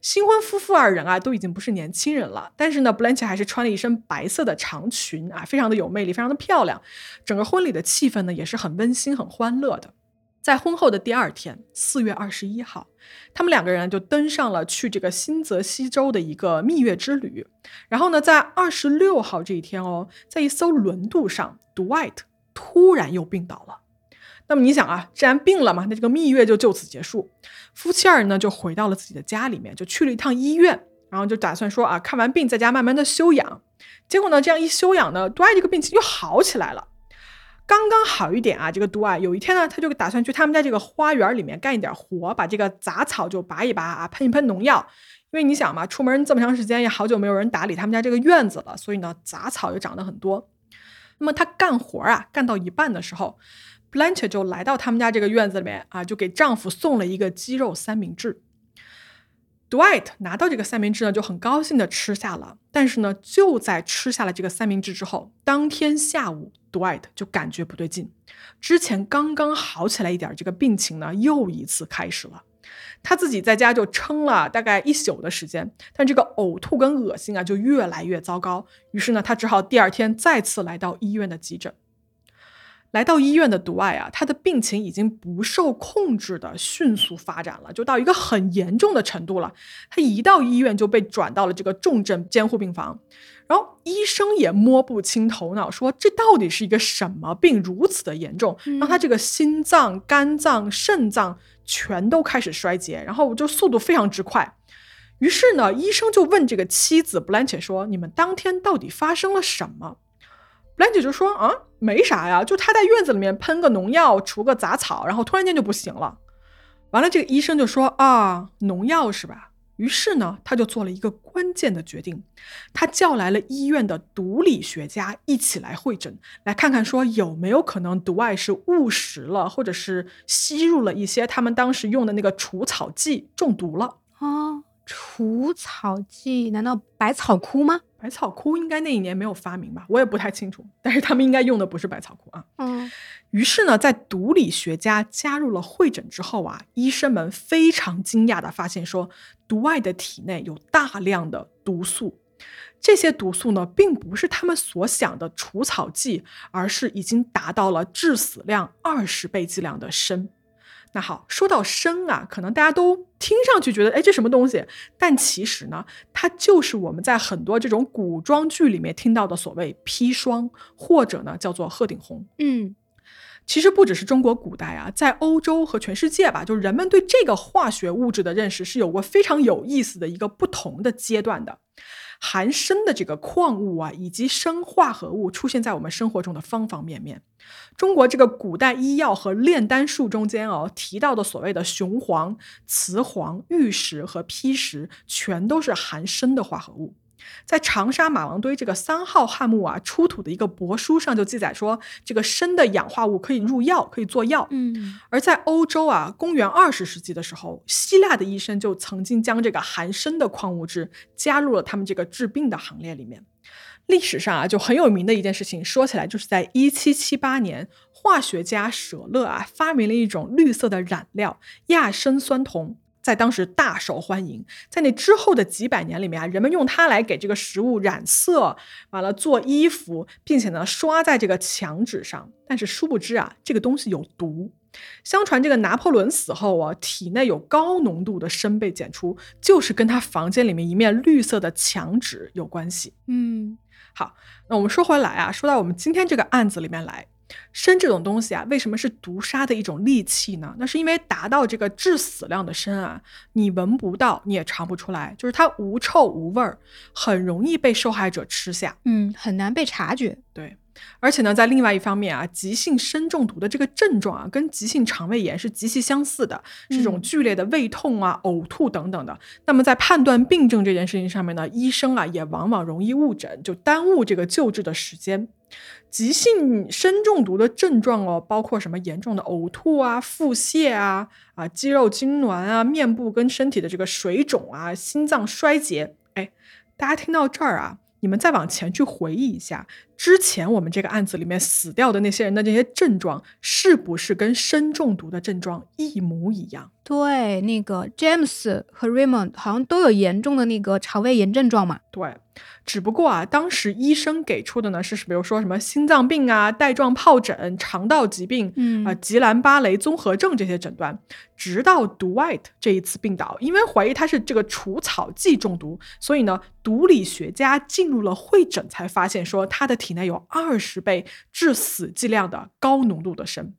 新婚夫妇二人啊，都已经不是年轻人了，但是呢，Blanche 还是穿了一身白色的长裙啊，非常的有魅力，非常的漂亮。整个婚礼的气氛呢，也是很温馨、很欢乐的。在婚后的第二天，四月二十一号，他们两个人就登上了去这个新泽西州的一个蜜月之旅。然后呢，在二十六号这一天哦，在一艘轮渡上，Dwight 突然又病倒了。那么你想啊，既然病了嘛，那这个蜜月就就此结束。夫妻二人呢就回到了自己的家里面，就去了一趟医院，然后就打算说啊，看完病在家慢慢的休养。结果呢，这样一休养呢，杜爱这个病情又好起来了，刚刚好一点啊。这个杜爱有一天呢，他就打算去他们家这个花园里面干一点活，把这个杂草就拔一拔啊，喷一喷农药。因为你想嘛，出门这么长时间，也好久没有人打理他们家这个院子了，所以呢，杂草就长得很多。那么他干活啊，干到一半的时候。Blanche 就来到他们家这个院子里面啊，就给丈夫送了一个鸡肉三明治。Dwight 拿到这个三明治呢，就很高兴的吃下了。但是呢，就在吃下了这个三明治之后，当天下午，Dwight 就感觉不对劲，之前刚刚好起来一点这个病情呢，又一次开始了。他自己在家就撑了大概一宿的时间，但这个呕吐跟恶心啊，就越来越糟糕。于是呢，他只好第二天再次来到医院的急诊。来到医院的独爱啊，他的病情已经不受控制的迅速发展了，就到一个很严重的程度了。他一到医院就被转到了这个重症监护病房，然后医生也摸不清头脑，说这到底是一个什么病，如此的严重，让他这个心脏、肝脏、肾脏全都开始衰竭，然后就速度非常之快。于是呢，医生就问这个妻子 Blanche 说：“你们当天到底发生了什么？”兰姐就说啊，没啥呀，就他在院子里面喷个农药，除个杂草，然后突然间就不行了。完了，这个医生就说啊，农药是吧？于是呢，他就做了一个关键的决定，他叫来了医院的毒理学家一起来会诊，来看看说有没有可能毒爱是误食了，或者是吸入了一些他们当时用的那个除草剂中毒了啊。除草剂难道百草枯吗？百草枯应该那一年没有发明吧，我也不太清楚。但是他们应该用的不是百草枯啊。嗯。于是呢，在毒理学家加入了会诊之后啊，医生们非常惊讶的发现说，毒艾的体内有大量的毒素。这些毒素呢，并不是他们所想的除草剂，而是已经达到了致死量二十倍剂量的砷。那好，说到砷啊，可能大家都听上去觉得，哎，这什么东西？但其实呢，它就是我们在很多这种古装剧里面听到的所谓砒霜，或者呢叫做鹤顶红。嗯，其实不只是中国古代啊，在欧洲和全世界吧，就人们对这个化学物质的认识是有过非常有意思的一个不同的阶段的。含砷的这个矿物啊，以及砷化合物出现在我们生活中的方方面面。中国这个古代医药和炼丹术中间哦提到的所谓的雄黄、雌黄、玉石和砒石，全都是含砷的化合物。在长沙马王堆这个三号汉墓啊出土的一个帛书上就记载说，这个砷的氧化物可以入药，可以做药。嗯，而在欧洲啊，公元二十世纪的时候，希腊的医生就曾经将这个含砷的矿物质加入了他们这个治病的行列里面。历史上啊，就很有名的一件事情，说起来就是在一七七八年，化学家舍勒啊发明了一种绿色的染料亚砷酸铜。在当时大受欢迎，在那之后的几百年里面啊，人们用它来给这个食物染色，完了做衣服，并且呢刷在这个墙纸上。但是殊不知啊，这个东西有毒。相传这个拿破仑死后啊，体内有高浓度的砷被检出，就是跟他房间里面一面绿色的墙纸有关系。嗯，好，那我们说回来啊，说到我们今天这个案子里面来。砷这种东西啊，为什么是毒杀的一种利器呢？那是因为达到这个致死量的砷啊，你闻不到，你也尝不出来，就是它无臭无味儿，很容易被受害者吃下，嗯，很难被察觉。对，而且呢，在另外一方面啊，急性砷中毒的这个症状啊，跟急性肠胃炎是极其相似的，是这种剧烈的胃痛啊、呕吐等等的。那么在判断病症这件事情上面呢，医生啊也往往容易误诊，就耽误这个救治的时间。急性砷中毒的症状哦，包括什么严重的呕吐啊、腹泻啊、啊肌肉痉挛啊、面部跟身体的这个水肿啊、心脏衰竭。哎，大家听到这儿啊，你们再往前去回忆一下，之前我们这个案子里面死掉的那些人的这些症状，是不是跟砷中毒的症状一模一样？对，那个 James 和 Raymond 好像都有严重的那个肠胃炎症状嘛。对，只不过啊，当时医生给出的呢是，比如说什么心脏病啊、带状疱疹、肠道疾病，嗯啊、吉兰巴雷综合症这些诊断。直到 Dwight 这一次病倒，因为怀疑他是这个除草剂中毒，所以呢，毒理学家进入了会诊，才发现说他的体内有二十倍致死剂量的高浓度的砷。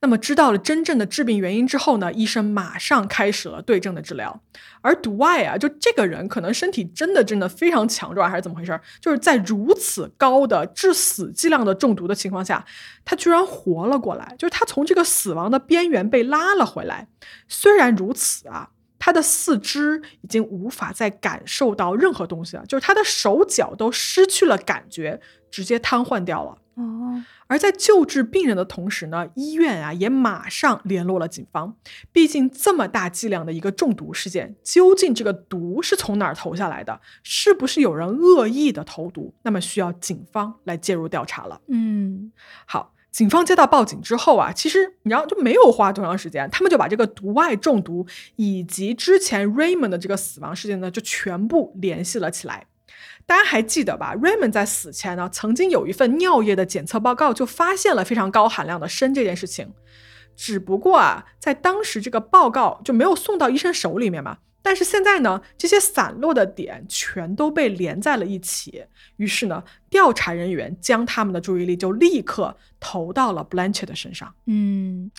那么知道了真正的致病原因之后呢，医生马上开始了对症的治疗。而 Dwight 啊，就这个人可能身体真的真的非常强壮，还是怎么回事？就是在如此高的致死剂量的中毒的情况下，他居然活了过来，就是他从这个死亡的边缘被拉了回来。虽然如此啊。他的四肢已经无法再感受到任何东西了，就是他的手脚都失去了感觉，直接瘫痪掉了。哦，而在救治病人的同时呢，医院啊也马上联络了警方。毕竟这么大剂量的一个中毒事件，究竟这个毒是从哪儿投下来的？是不是有人恶意的投毒？那么需要警方来介入调查了。嗯，好。警方接到报警之后啊，其实你知道就没有花多长时间，他们就把这个毒外中毒以及之前 Raymond 的这个死亡事件呢，就全部联系了起来。大家还记得吧？Raymond 在死前呢，曾经有一份尿液的检测报告，就发现了非常高含量的砷这件事情。只不过啊，在当时这个报告就没有送到医生手里面嘛。但是现在呢，这些散落的点全都被连在了一起。于是呢，调查人员将他们的注意力就立刻投到了 Blanche 的身上。嗯，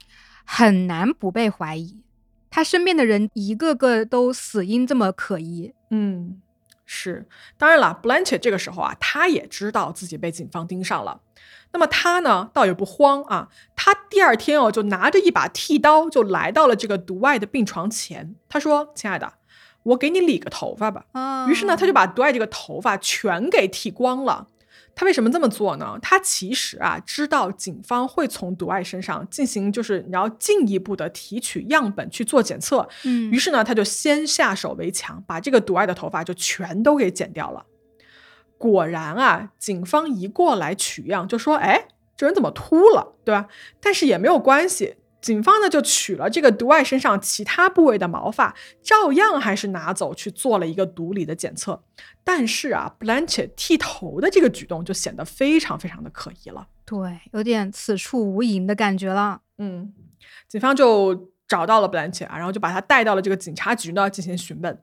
很难不被怀疑。他身边的人一个个都死因这么可疑。嗯，是。当然了，Blanche 这个时候啊，他也知道自己被警方盯上了。那么他呢，倒也不慌啊。他第二天哦，就拿着一把剃刀，就来到了这个毒爱的病床前。他说：“亲爱的，我给你理个头发吧。”啊于是呢，他就把毒爱这个头发全给剃光了。他为什么这么做呢？他其实啊知道警方会从毒爱身上进行，就是你要进一步的提取样本去做检测。嗯于是呢，他就先下手为强，把这个毒爱的头发就全都给剪掉了。果然啊，警方一过来取样，就说：“哎，这人怎么秃了，对吧？”但是也没有关系。警方呢就取了这个毒爱身上其他部位的毛发，照样还是拿走去做了一个毒理的检测。但是啊，Blanche 剃头的这个举动就显得非常非常的可疑了。对，有点此处无银的感觉了。嗯，警方就找到了 Blanche 啊，然后就把他带到了这个警察局呢进行询问。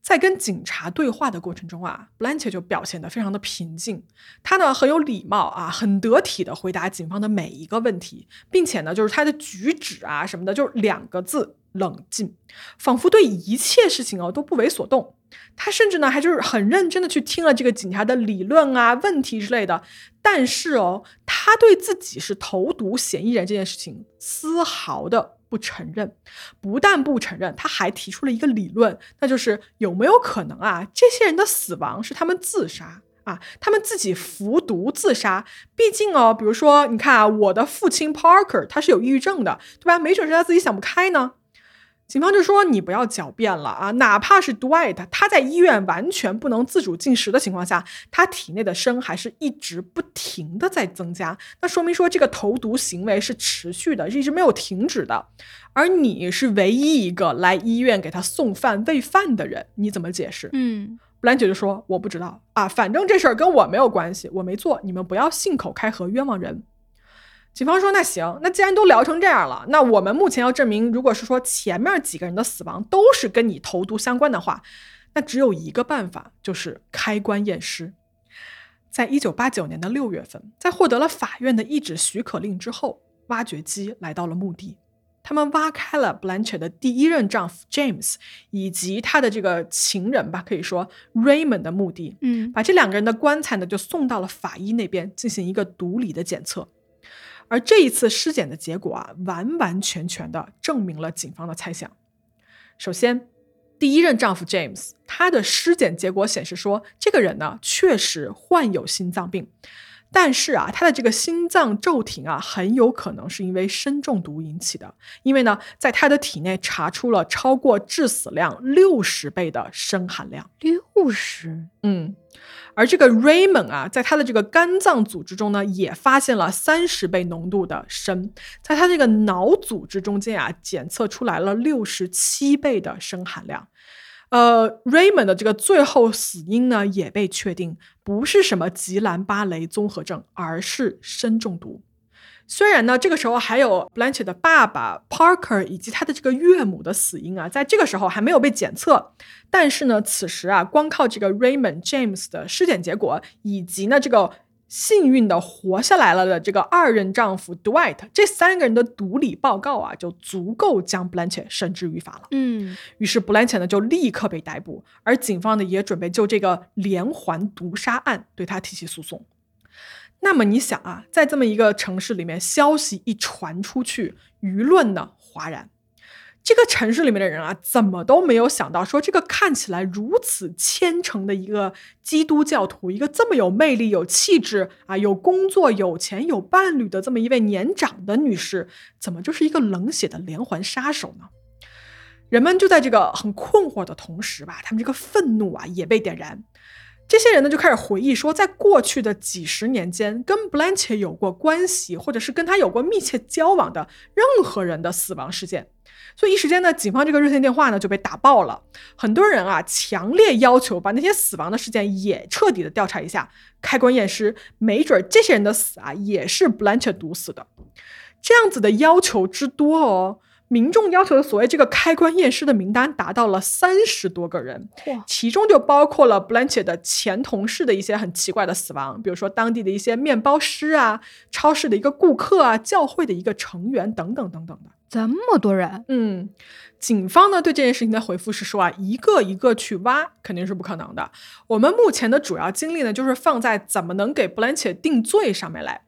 在跟警察对话的过程中啊，Blanche 就表现得非常的平静，他呢很有礼貌啊，很得体的回答警方的每一个问题，并且呢就是他的举止啊什么的，就是两个字冷静，仿佛对一切事情哦都不为所动。他甚至呢还就是很认真的去听了这个警察的理论啊、问题之类的，但是哦，他对自己是投毒嫌疑人这件事情丝毫的不承认。不但不承认，他还提出了一个理论，那就是有没有可能啊，这些人的死亡是他们自杀啊，他们自己服毒自杀？毕竟哦，比如说你看啊，我的父亲 Parker 他是有抑郁症的，对吧？没准是他自己想不开呢。警方就说：“你不要狡辩了啊！哪怕是 Dwight，他在医院完全不能自主进食的情况下，他体内的砷还是一直不停的在增加，那说明说这个投毒行为是持续的，是一直没有停止的。而你是唯一一个来医院给他送饭喂饭的人，你怎么解释？”嗯布兰姐就说：“我不知道啊，反正这事儿跟我没有关系，我没做，你们不要信口开河，冤枉人。”警方说：“那行，那既然都聊成这样了，那我们目前要证明，如果是说前面几个人的死亡都是跟你投毒相关的话，那只有一个办法，就是开棺验尸。在一九八九年的六月份，在获得了法院的一纸许可令之后，挖掘机来到了墓地，他们挖开了 Blanche 的第一任丈夫 James 以及他的这个情人吧，可以说 Raymond 的墓地，嗯把这两个人的棺材呢就送到了法医那边进行一个毒理的检测。而这一次尸检的结果啊，完完全全的证明了警方的猜想。首先，第一任丈夫 James，他的尸检结果显示说，这个人呢确实患有心脏病。但是啊，他的这个心脏骤停啊，很有可能是因为砷中毒引起的，因为呢，在他的体内查出了超过致死量六十倍的砷含量。六十，嗯，而这个 Raymond 啊，在他的这个肝脏组织中呢，也发现了三十倍浓度的砷，在他这个脑组织中间啊，检测出来了六十七倍的砷含量。呃，Raymond 的这个最后死因呢，也被确定不是什么吉兰巴雷综合症，而是砷中毒。虽然呢，这个时候还有 Blanche 的爸爸 Parker 以及他的这个岳母的死因啊，在这个时候还没有被检测，但是呢，此时啊，光靠这个 Raymond James 的尸检结果，以及呢这个。幸运的活下来了的这个二任丈夫 Dwight，这三个人的毒理报告啊，就足够将 Blanche 绳之于法了。嗯，于是 Blanche 呢就立刻被逮捕，而警方呢也准备就这个连环毒杀案对他提起诉讼。那么你想啊，在这么一个城市里面，消息一传出去，舆论呢哗然。这个城市里面的人啊，怎么都没有想到，说这个看起来如此虔诚的一个基督教徒，一个这么有魅力、有气质啊、有工作、有钱、有伴侣的这么一位年长的女士，怎么就是一个冷血的连环杀手呢？人们就在这个很困惑的同时吧，他们这个愤怒啊也被点燃。这些人呢就开始回忆说，在过去的几十年间，跟 Blanche 有过关系，或者是跟他有过密切交往的任何人的死亡事件。所以一时间呢，警方这个热线电话呢就被打爆了。很多人啊，强烈要求把那些死亡的事件也彻底的调查一下，开棺验尸，没准这些人的死啊也是 Blanche 毒死的。这样子的要求之多哦，民众要求的所谓这个开棺验尸的名单达到了三十多个人，其中就包括了 Blanche 的前同事的一些很奇怪的死亡，比如说当地的一些面包师啊、超市的一个顾客啊、教会的一个成员等等等等的。这么多人，嗯，警方呢对这件事情的回复是说啊，一个一个去挖肯定是不可能的。我们目前的主要精力呢，就是放在怎么能给 Blanche 定罪上面来。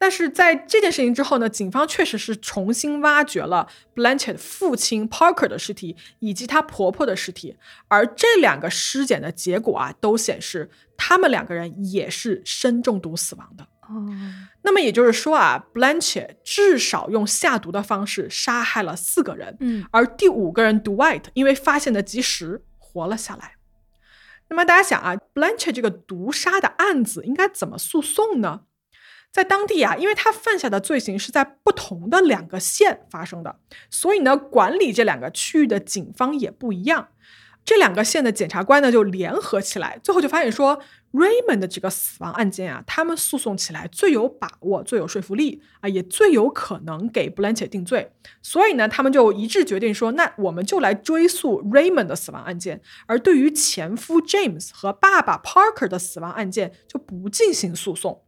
但是在这件事情之后呢，警方确实是重新挖掘了 Blanchett 父亲 Parker 的尸体以及她婆婆的尸体，而这两个尸检的结果啊，都显示他们两个人也是砷中毒死亡的。哦，那么也就是说啊，Blanche 至少用下毒的方式杀害了四个人，嗯，而第五个人 Dwight 因为发现的及时活了下来。那么大家想啊，Blanche 这个毒杀的案子应该怎么诉讼呢？在当地啊，因为他犯下的罪行是在不同的两个县发生的，所以呢，管理这两个区域的警方也不一样。这两个县的检察官呢就联合起来，最后就发现说，Raymond 的这个死亡案件啊，他们诉讼起来最有把握、最有说服力啊，也最有可能给 Blanche 定罪。所以呢，他们就一致决定说，那我们就来追诉 Raymond 的死亡案件，而对于前夫 James 和爸爸 Parker 的死亡案件就不进行诉讼。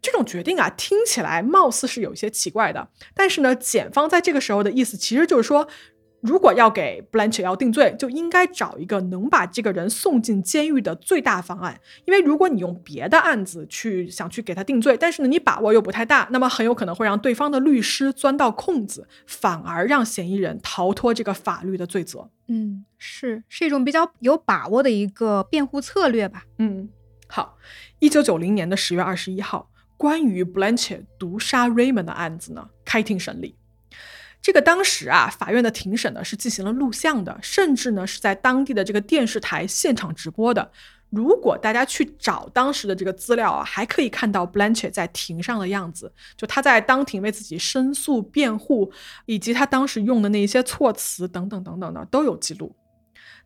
这种决定啊，听起来貌似是有一些奇怪的，但是呢，检方在这个时候的意思其实就是说。如果要给 Blanche 要定罪，就应该找一个能把这个人送进监狱的最大方案。因为如果你用别的案子去想去给他定罪，但是呢你把握又不太大，那么很有可能会让对方的律师钻到空子，反而让嫌疑人逃脱这个法律的罪责。嗯，是是一种比较有把握的一个辩护策略吧。嗯，好，一九九零年的十月二十一号，关于 Blanche 毒杀 Raymond 的案子呢开庭审理。这个当时啊，法院的庭审呢是进行了录像的，甚至呢是在当地的这个电视台现场直播的。如果大家去找当时的这个资料啊，还可以看到 Blanche 在庭上的样子，就他在当庭为自己申诉辩护，以及他当时用的那些措辞等等等等的都有记录。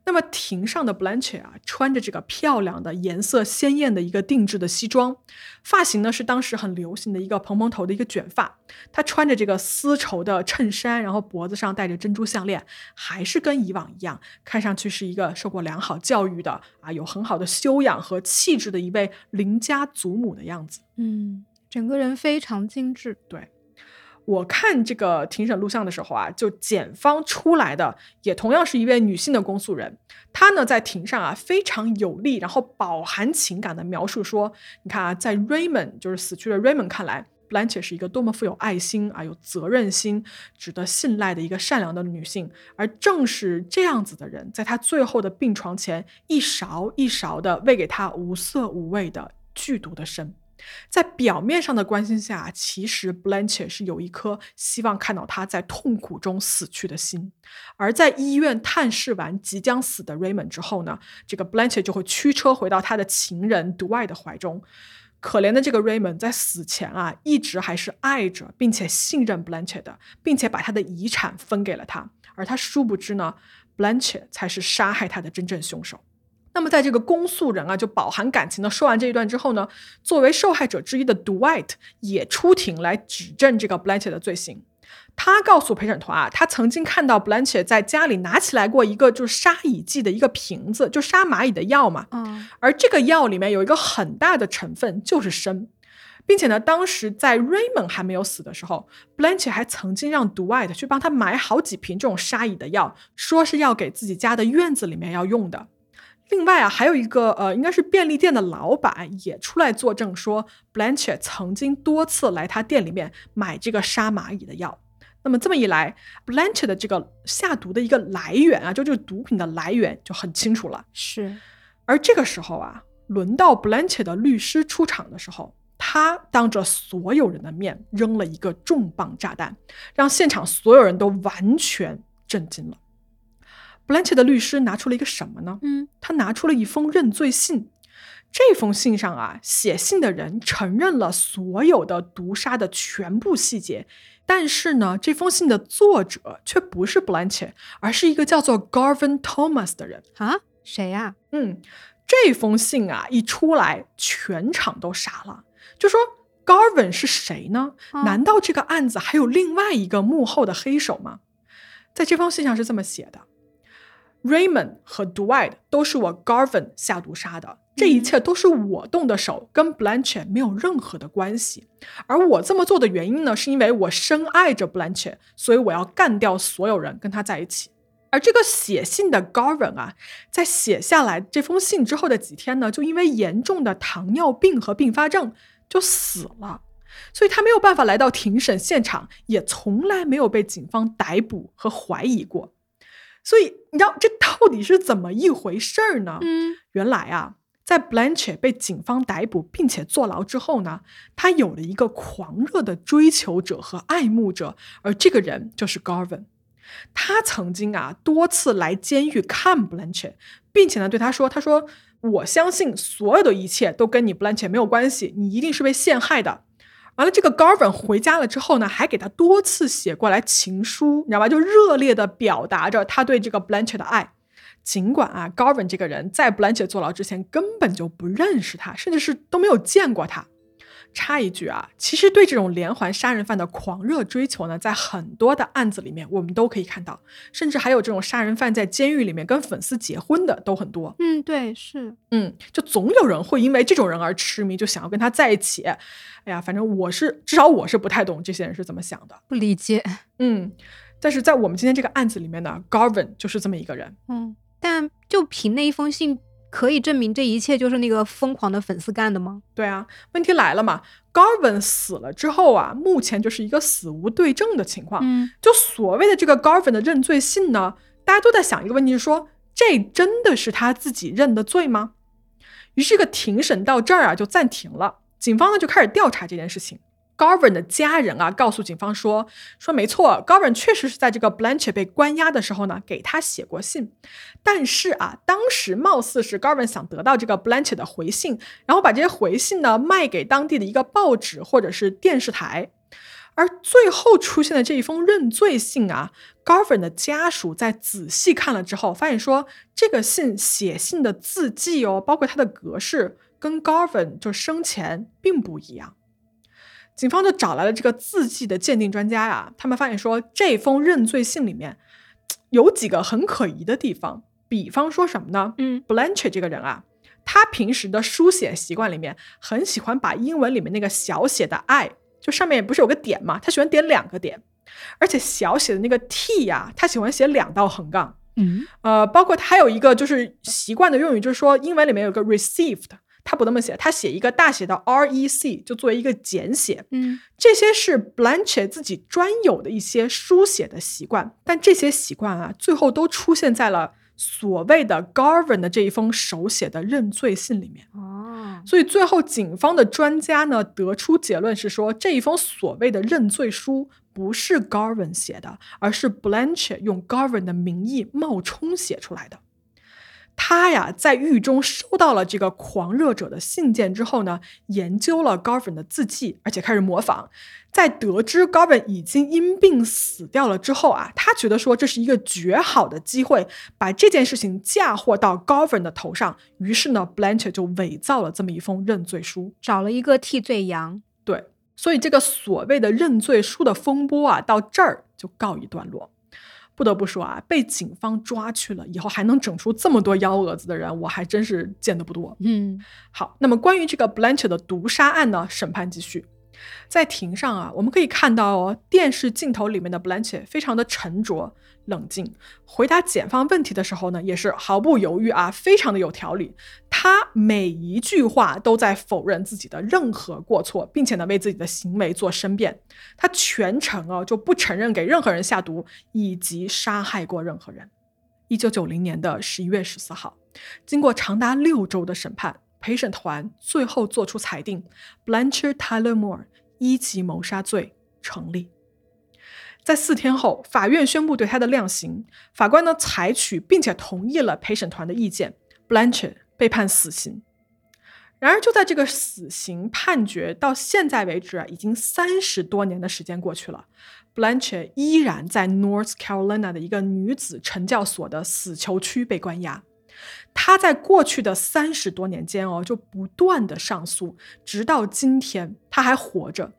那么庭上的 Blanche 啊，穿着这个漂亮的、颜色鲜艳的一个定制的西装，发型呢是当时很流行的一个蓬蓬头的一个卷发。她穿着这个丝绸的衬衫，然后脖子上戴着珍珠项链，还是跟以往一样，看上去是一个受过良好教育的啊，有很好的修养和气质的一位邻家祖母的样子。嗯，整个人非常精致。对。我看这个庭审录像的时候啊，就检方出来的也同样是一位女性的公诉人，她呢在庭上啊非常有力，然后饱含情感的描述说，你看啊，在 Raymond 就是死去的 Raymond 看来，Blanche 是一个多么富有爱心啊、有责任心、值得信赖的一个善良的女性，而正是这样子的人，在她最后的病床前，一勺一勺的喂给她无色无味的剧毒的参。在表面上的关心下，其实 Blanche 是有一颗希望看到他在痛苦中死去的心。而在医院探视完即将死的 Raymond 之后呢，这个 Blanche 就会驱车回到他的情人 d w i 的怀中。可怜的这个 Raymond 在死前啊，一直还是爱着并且信任 Blanche 的，并且把他的遗产分给了他。而他殊不知呢，Blanche 才是杀害他的真正凶手。那么，在这个公诉人啊，就饱含感情的说完这一段之后呢，作为受害者之一的 Dwight 也出庭来指证这个 Blanche 的罪行。他告诉陪审团啊，他曾经看到 Blanche 在家里拿起来过一个就是杀蚁剂的一个瓶子，就杀蚂蚁的药嘛。嗯，而这个药里面有一个很大的成分就是砷，并且呢，当时在 Raymond 还没有死的时候，Blanche 还曾经让 Dwight 去帮他买好几瓶这种杀蚁的药，说是要给自己家的院子里面要用的。另外啊，还有一个呃，应该是便利店的老板也出来作证说，Blanche 曾经多次来他店里面买这个杀蚂蚁的药。那么这么一来，Blanche 的这个下毒的一个来源啊，就这个毒品的来源就很清楚了。是。而这个时候啊，轮到 Blanche 的律师出场的时候，他当着所有人的面扔了一个重磅炸弹，让现场所有人都完全震惊了。Blanche 的律师拿出了一个什么呢？嗯，他拿出了一封认罪信。这封信上啊，写信的人承认了所有的毒杀的全部细节，但是呢，这封信的作者却不是 Blanche，而是一个叫做 Garvin Thomas 的人啊？谁呀？嗯，这封信啊一出来，全场都傻了，就说 Garvin 是谁呢？难道这个案子还有另外一个幕后的黑手吗？在这封信上是这么写的。Raymond 和 Dwight 都是我 Garvin 下毒杀的，这一切都是我动的手，跟 Blanche 没有任何的关系。而我这么做的原因呢，是因为我深爱着 Blanche，所以我要干掉所有人跟他在一起。而这个写信的 Garvin 啊，在写下来这封信之后的几天呢，就因为严重的糖尿病和并发症就死了，所以他没有办法来到庭审现场，也从来没有被警方逮捕和怀疑过。所以你知道这到底是怎么一回事儿呢？嗯，原来啊，在 Blanche 被警方逮捕并且坐牢之后呢，他有了一个狂热的追求者和爱慕者，而这个人就是 Garvin。他曾经啊多次来监狱看 Blanche，并且呢对他说：“他说我相信所有的一切都跟你 Blanche 没有关系，你一定是被陷害的。”完了，这个 Garvin 回家了之后呢，还给他多次写过来情书，你知道吧？就热烈的表达着他对这个 Blanche 的爱。尽管啊，Garvin 这个人在 Blanche 坐牢之前根本就不认识他，甚至是都没有见过他。插一句啊，其实对这种连环杀人犯的狂热追求呢，在很多的案子里面我们都可以看到，甚至还有这种杀人犯在监狱里面跟粉丝结婚的都很多。嗯，对，是，嗯，就总有人会因为这种人而痴迷，就想要跟他在一起。哎呀，反正我是至少我是不太懂这些人是怎么想的，不理解。嗯，但是在我们今天这个案子里面呢，Garvin 就是这么一个人。嗯，但就凭那一封信。可以证明这一切就是那个疯狂的粉丝干的吗？对啊，问题来了嘛，Garvin 死了之后啊，目前就是一个死无对证的情况。嗯，就所谓的这个 Garvin 的认罪信呢，大家都在想一个问题，是说这真的是他自己认的罪吗？于是这个庭审到这儿啊就暂停了，警方呢就开始调查这件事情。Garvin 的家人啊，告诉警方说：“说没错，Garvin 确实是在这个 Blanche 被关押的时候呢，给他写过信。但是啊，当时貌似是 Garvin 想得到这个 Blanche 的回信，然后把这些回信呢卖给当地的一个报纸或者是电视台。而最后出现的这一封认罪信啊，Garvin 的家属在仔细看了之后，发现说这个信写信的字迹哦，包括它的格式，跟 Garvin 就生前并不一样。”警方就找来了这个字迹的鉴定专家呀，他们发现说这封认罪信里面 有几个很可疑的地方，比方说什么呢？嗯，Blanche 这个人啊，他平时的书写习惯里面很喜欢把英文里面那个小写的 i 就上面不是有个点嘛？他喜欢点两个点，而且小写的那个 t 呀，他喜欢写两道横杠。嗯，呃，包括他还有一个就是习惯的用语，就是说英文里面有个 received。他不那么写，他写一个大写的 R E C，就作为一个简写。嗯，这些是 Blanche 自己专有的一些书写的习惯，但这些习惯啊，最后都出现在了所谓的 Garvin 的这一封手写的认罪信里面。哦，所以最后警方的专家呢得出结论是说，这一封所谓的认罪书不是 Garvin 写的，而是 Blanche 用 Garvin 的名义冒充写出来的。他呀，在狱中收到了这个狂热者的信件之后呢，研究了 Garvin 的字迹，而且开始模仿。在得知 Garvin 已经因病死掉了之后啊，他觉得说这是一个绝好的机会，把这件事情嫁祸到 Garvin 的头上。于是呢，Blanche 就伪造了这么一封认罪书，找了一个替罪羊。对，所以这个所谓的认罪书的风波啊，到这儿就告一段落。不得不说啊，被警方抓去了以后还能整出这么多幺蛾子的人，我还真是见得不多。嗯，好，那么关于这个 Blanche 的毒杀案呢，审判继续。在庭上啊，我们可以看到哦，电视镜头里面的 Blanche 非常的沉着冷静，回答检方问题的时候呢，也是毫不犹豫啊，非常的有条理。他每一句话都在否认自己的任何过错，并且呢，为自己的行为做申辩。他全程啊就不承认给任何人下毒，以及杀害过任何人。一九九零年的十一月十四号，经过长达六周的审判。陪审团最后作出裁定，Blanche Tyler Moore 一级谋杀罪成立。在四天后，法院宣布对他的量刑。法官呢采取并且同意了陪审团的意见，Blanche 被判死刑。然而，就在这个死刑判决到现在为止啊，已经三十多年的时间过去了，Blanche 依然在 North Carolina 的一个女子惩教所的死囚区被关押。他在过去的三十多年间哦，就不断的上诉，直到今天他还活着，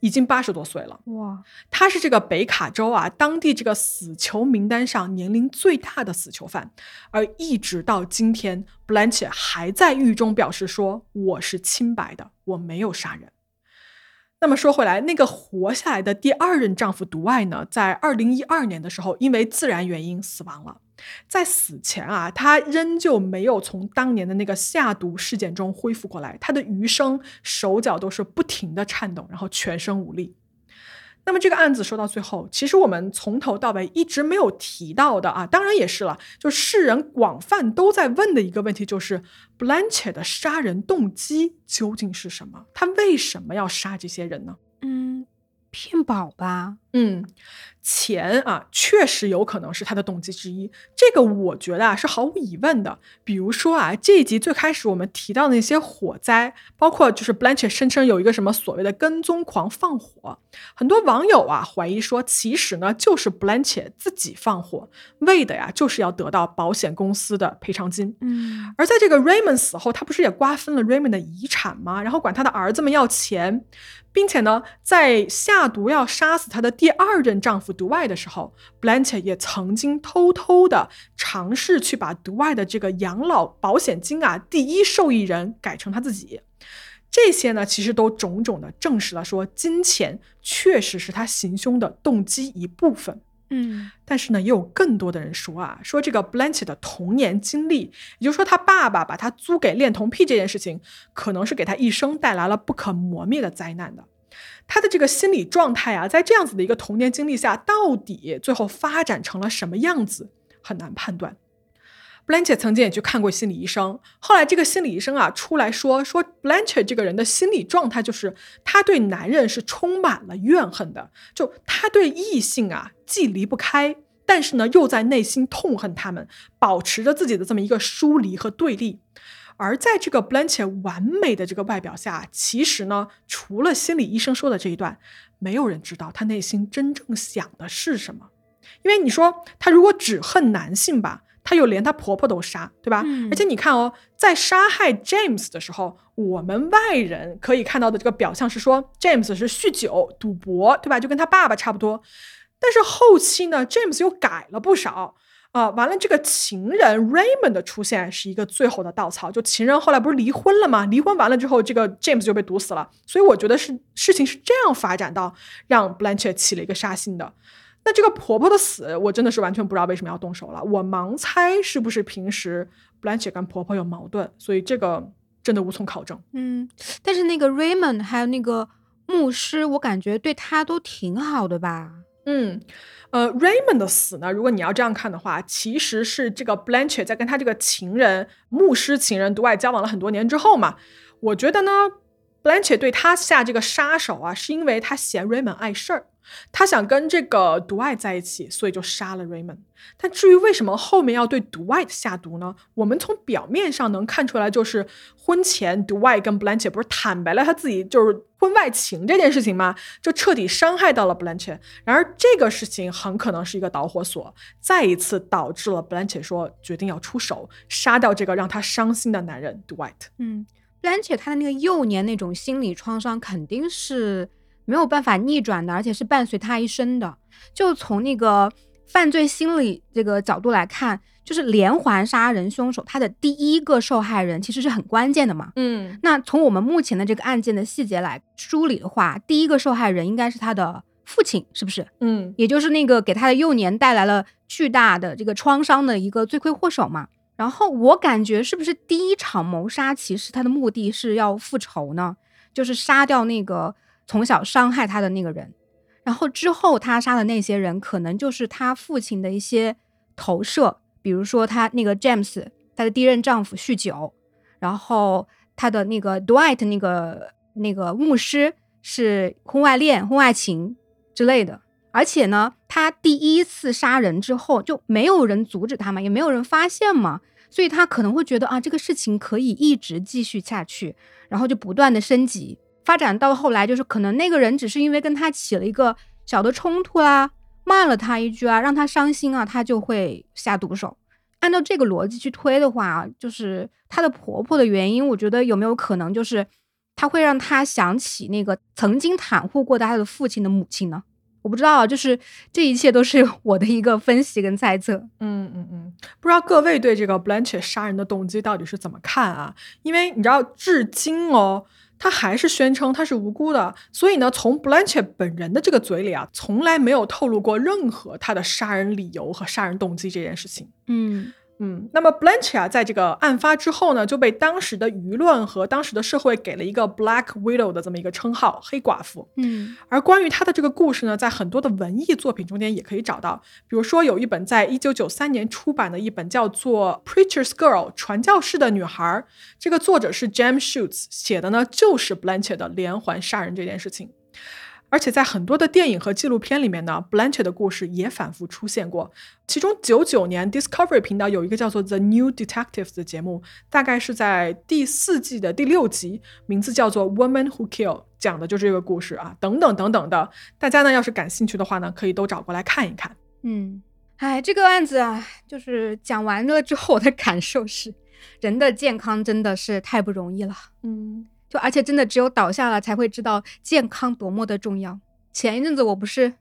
已经八十多岁了。哇，他是这个北卡州啊当地这个死囚名单上年龄最大的死囚犯，而一直到今天，Blanche 还在狱中表示说：“我是清白的，我没有杀人。”那么说回来，那个活下来的第二任丈夫毒爱呢，在二零一二年的时候，因为自然原因死亡了。在死前啊，他仍旧没有从当年的那个下毒事件中恢复过来，他的余生手脚都是不停的颤抖，然后全身无力。那么这个案子说到最后，其实我们从头到尾一直没有提到的啊，当然也是了，就世人广泛都在问的一个问题，就是 Blanche 的杀人动机究竟是什么？他为什么要杀这些人呢？嗯，骗保吧。嗯。钱啊，确实有可能是他的动机之一。这个我觉得啊是毫无疑问的。比如说啊，这一集最开始我们提到的那些火灾，包括就是 Blanche 声称有一个什么所谓的跟踪狂放火，很多网友啊怀疑说，其实呢就是 Blanche 自己放火，为的呀就是要得到保险公司的赔偿金。嗯，而在这个 Raymond 死后，他不是也瓜分了 Raymond 的遗产吗？然后管他的儿子们要钱。并且呢，在下毒要杀死她的第二任丈夫毒爱的时候，Blanche 也曾经偷偷的尝试去把独爱的这个养老保险金啊，第一受益人改成他自己。这些呢，其实都种种的证实了说，金钱确实是他行凶的动机一部分。嗯，但是呢，也有更多的人说啊，说这个 Blanche 的童年经历，也就是说他爸爸把他租给恋童癖这件事情，可能是给他一生带来了不可磨灭的灾难的。他的这个心理状态啊，在这样子的一个童年经历下，到底最后发展成了什么样子，很难判断。Blanche 曾经也去看过心理医生，后来这个心理医生啊出来说说 Blanche 这个人的心理状态就是他对男人是充满了怨恨的，就他对异性啊既离不开，但是呢又在内心痛恨他们，保持着自己的这么一个疏离和对立。而在这个 Blanche 完美的这个外表下，其实呢除了心理医生说的这一段，没有人知道他内心真正想的是什么。因为你说他如果只恨男性吧。她又连她婆婆都杀，对吧？而且你看哦，在杀害 James 的时候，我们外人可以看到的这个表象是说，James 是酗酒、赌博，对吧？就跟他爸爸差不多。但是后期呢，James 又改了不少啊。完了，这个情人 Raymond 的出现是一个最后的稻草。就情人后来不是离婚了吗？离婚完了之后，这个 James 就被毒死了。所以我觉得是事情是这样发展到让 Blanche 起了一个杀心的。那这个婆婆的死，我真的是完全不知道为什么要动手了。我盲猜是不是平时 Blanche 跟婆婆有矛盾，所以这个真的无从考证。嗯，但是那个 Raymond 还有那个牧师，我感觉对他都挺好的吧？嗯，呃，Raymond 的死呢，如果你要这样看的话，其实是这个 Blanche 在跟他这个情人、牧师情人独爱交往了很多年之后嘛。我觉得呢，Blanche 对他下这个杀手啊，是因为他嫌 Raymond 碍事儿。他想跟这个独爱在一起，所以就杀了 Raymond。但至于为什么后面要对独爱下毒呢？我们从表面上能看出来，就是婚前独爱跟 Blanche 不是坦白了他自己就是婚外情这件事情吗？就彻底伤害到了 Blanche。然而这个事情很可能是一个导火索，再一次导致了 Blanche 说决定要出手杀掉这个让他伤心的男人 Dwight。嗯，Blanche 他的那个幼年那种心理创伤肯定是。没有办法逆转的，而且是伴随他一生的。就从那个犯罪心理这个角度来看，就是连环杀人凶手他的第一个受害人其实是很关键的嘛。嗯，那从我们目前的这个案件的细节来梳理的话，第一个受害人应该是他的父亲，是不是？嗯，也就是那个给他的幼年带来了巨大的这个创伤的一个罪魁祸首嘛。然后我感觉是不是第一场谋杀其实他的目的是要复仇呢？就是杀掉那个。从小伤害他的那个人，然后之后他杀的那些人，可能就是他父亲的一些投射，比如说他那个 James，他的第一任丈夫酗酒，然后他的那个 Dwight 那个那个牧师是婚外恋、婚外情之类的。而且呢，他第一次杀人之后就没有人阻止他嘛，也没有人发现嘛，所以他可能会觉得啊，这个事情可以一直继续下去，然后就不断的升级。发展到后来，就是可能那个人只是因为跟他起了一个小的冲突啦，骂了他一句啊，让他伤心啊，他就会下毒手。按照这个逻辑去推的话，就是她的婆婆的原因，我觉得有没有可能就是她会让他想起那个曾经袒护过他的父亲的母亲呢？我不知道，就是这一切都是我的一个分析跟猜测。嗯嗯嗯，不知道各位对这个 Blanche 杀人的动机到底是怎么看啊？因为你知道，至今哦。他还是宣称他是无辜的，所以呢，从 Blanche 本人的这个嘴里啊，从来没有透露过任何他的杀人理由和杀人动机这件事情。嗯。嗯，那么 Blanche 啊，在这个案发之后呢，就被当时的舆论和当时的社会给了一个 Black Widow 的这么一个称号，黑寡妇。嗯，而关于她的这个故事呢，在很多的文艺作品中间也可以找到，比如说有一本在一九九三年出版的一本叫做《Preacher's Girl》传教士的女孩，这个作者是 James Schutz 写的呢，就是 Blanche 的连环杀人这件事情。而且在很多的电影和纪录片里面呢，Blanche 的故事也反复出现过。其中，九九年 Discovery 频道有一个叫做《The New Detectives》的节目，大概是在第四季的第六集，名字叫做《Woman Who Kill》，讲的就是这个故事啊。等等等等的，大家呢要是感兴趣的话呢，可以都找过来看一看。嗯，哎，这个案子啊，就是讲完了之后，我的感受是，人的健康真的是太不容易了。嗯。就而且真的只有倒下了才会知道健康多么的重要。前一阵子我不是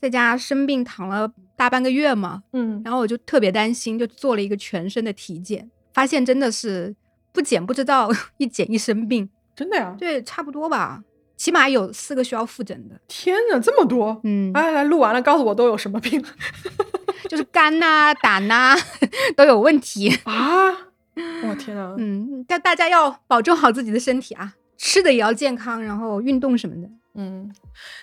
在家生病躺了大半个月嘛，嗯，然后我就特别担心，就做了一个全身的体检，发现真的是不检不知道，一检一生病。真的呀？对，差不多吧，起码有四个需要复诊的。天哪，这么多！嗯，来来，录完了告诉我都有什么病？就是肝呐、胆呐 都有问题啊。我天呐，嗯，但大家要保重好自己的身体啊，吃的也要健康，然后运动什么的。嗯，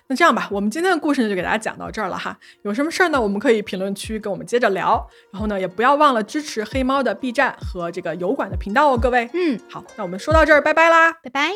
那这样吧，我们今天的故事呢就给大家讲到这儿了哈。有什么事儿呢，我们可以评论区跟我们接着聊。然后呢，也不要忘了支持黑猫的 B 站和这个油管的频道哦，各位。嗯，好，那我们说到这儿，拜拜啦，拜拜。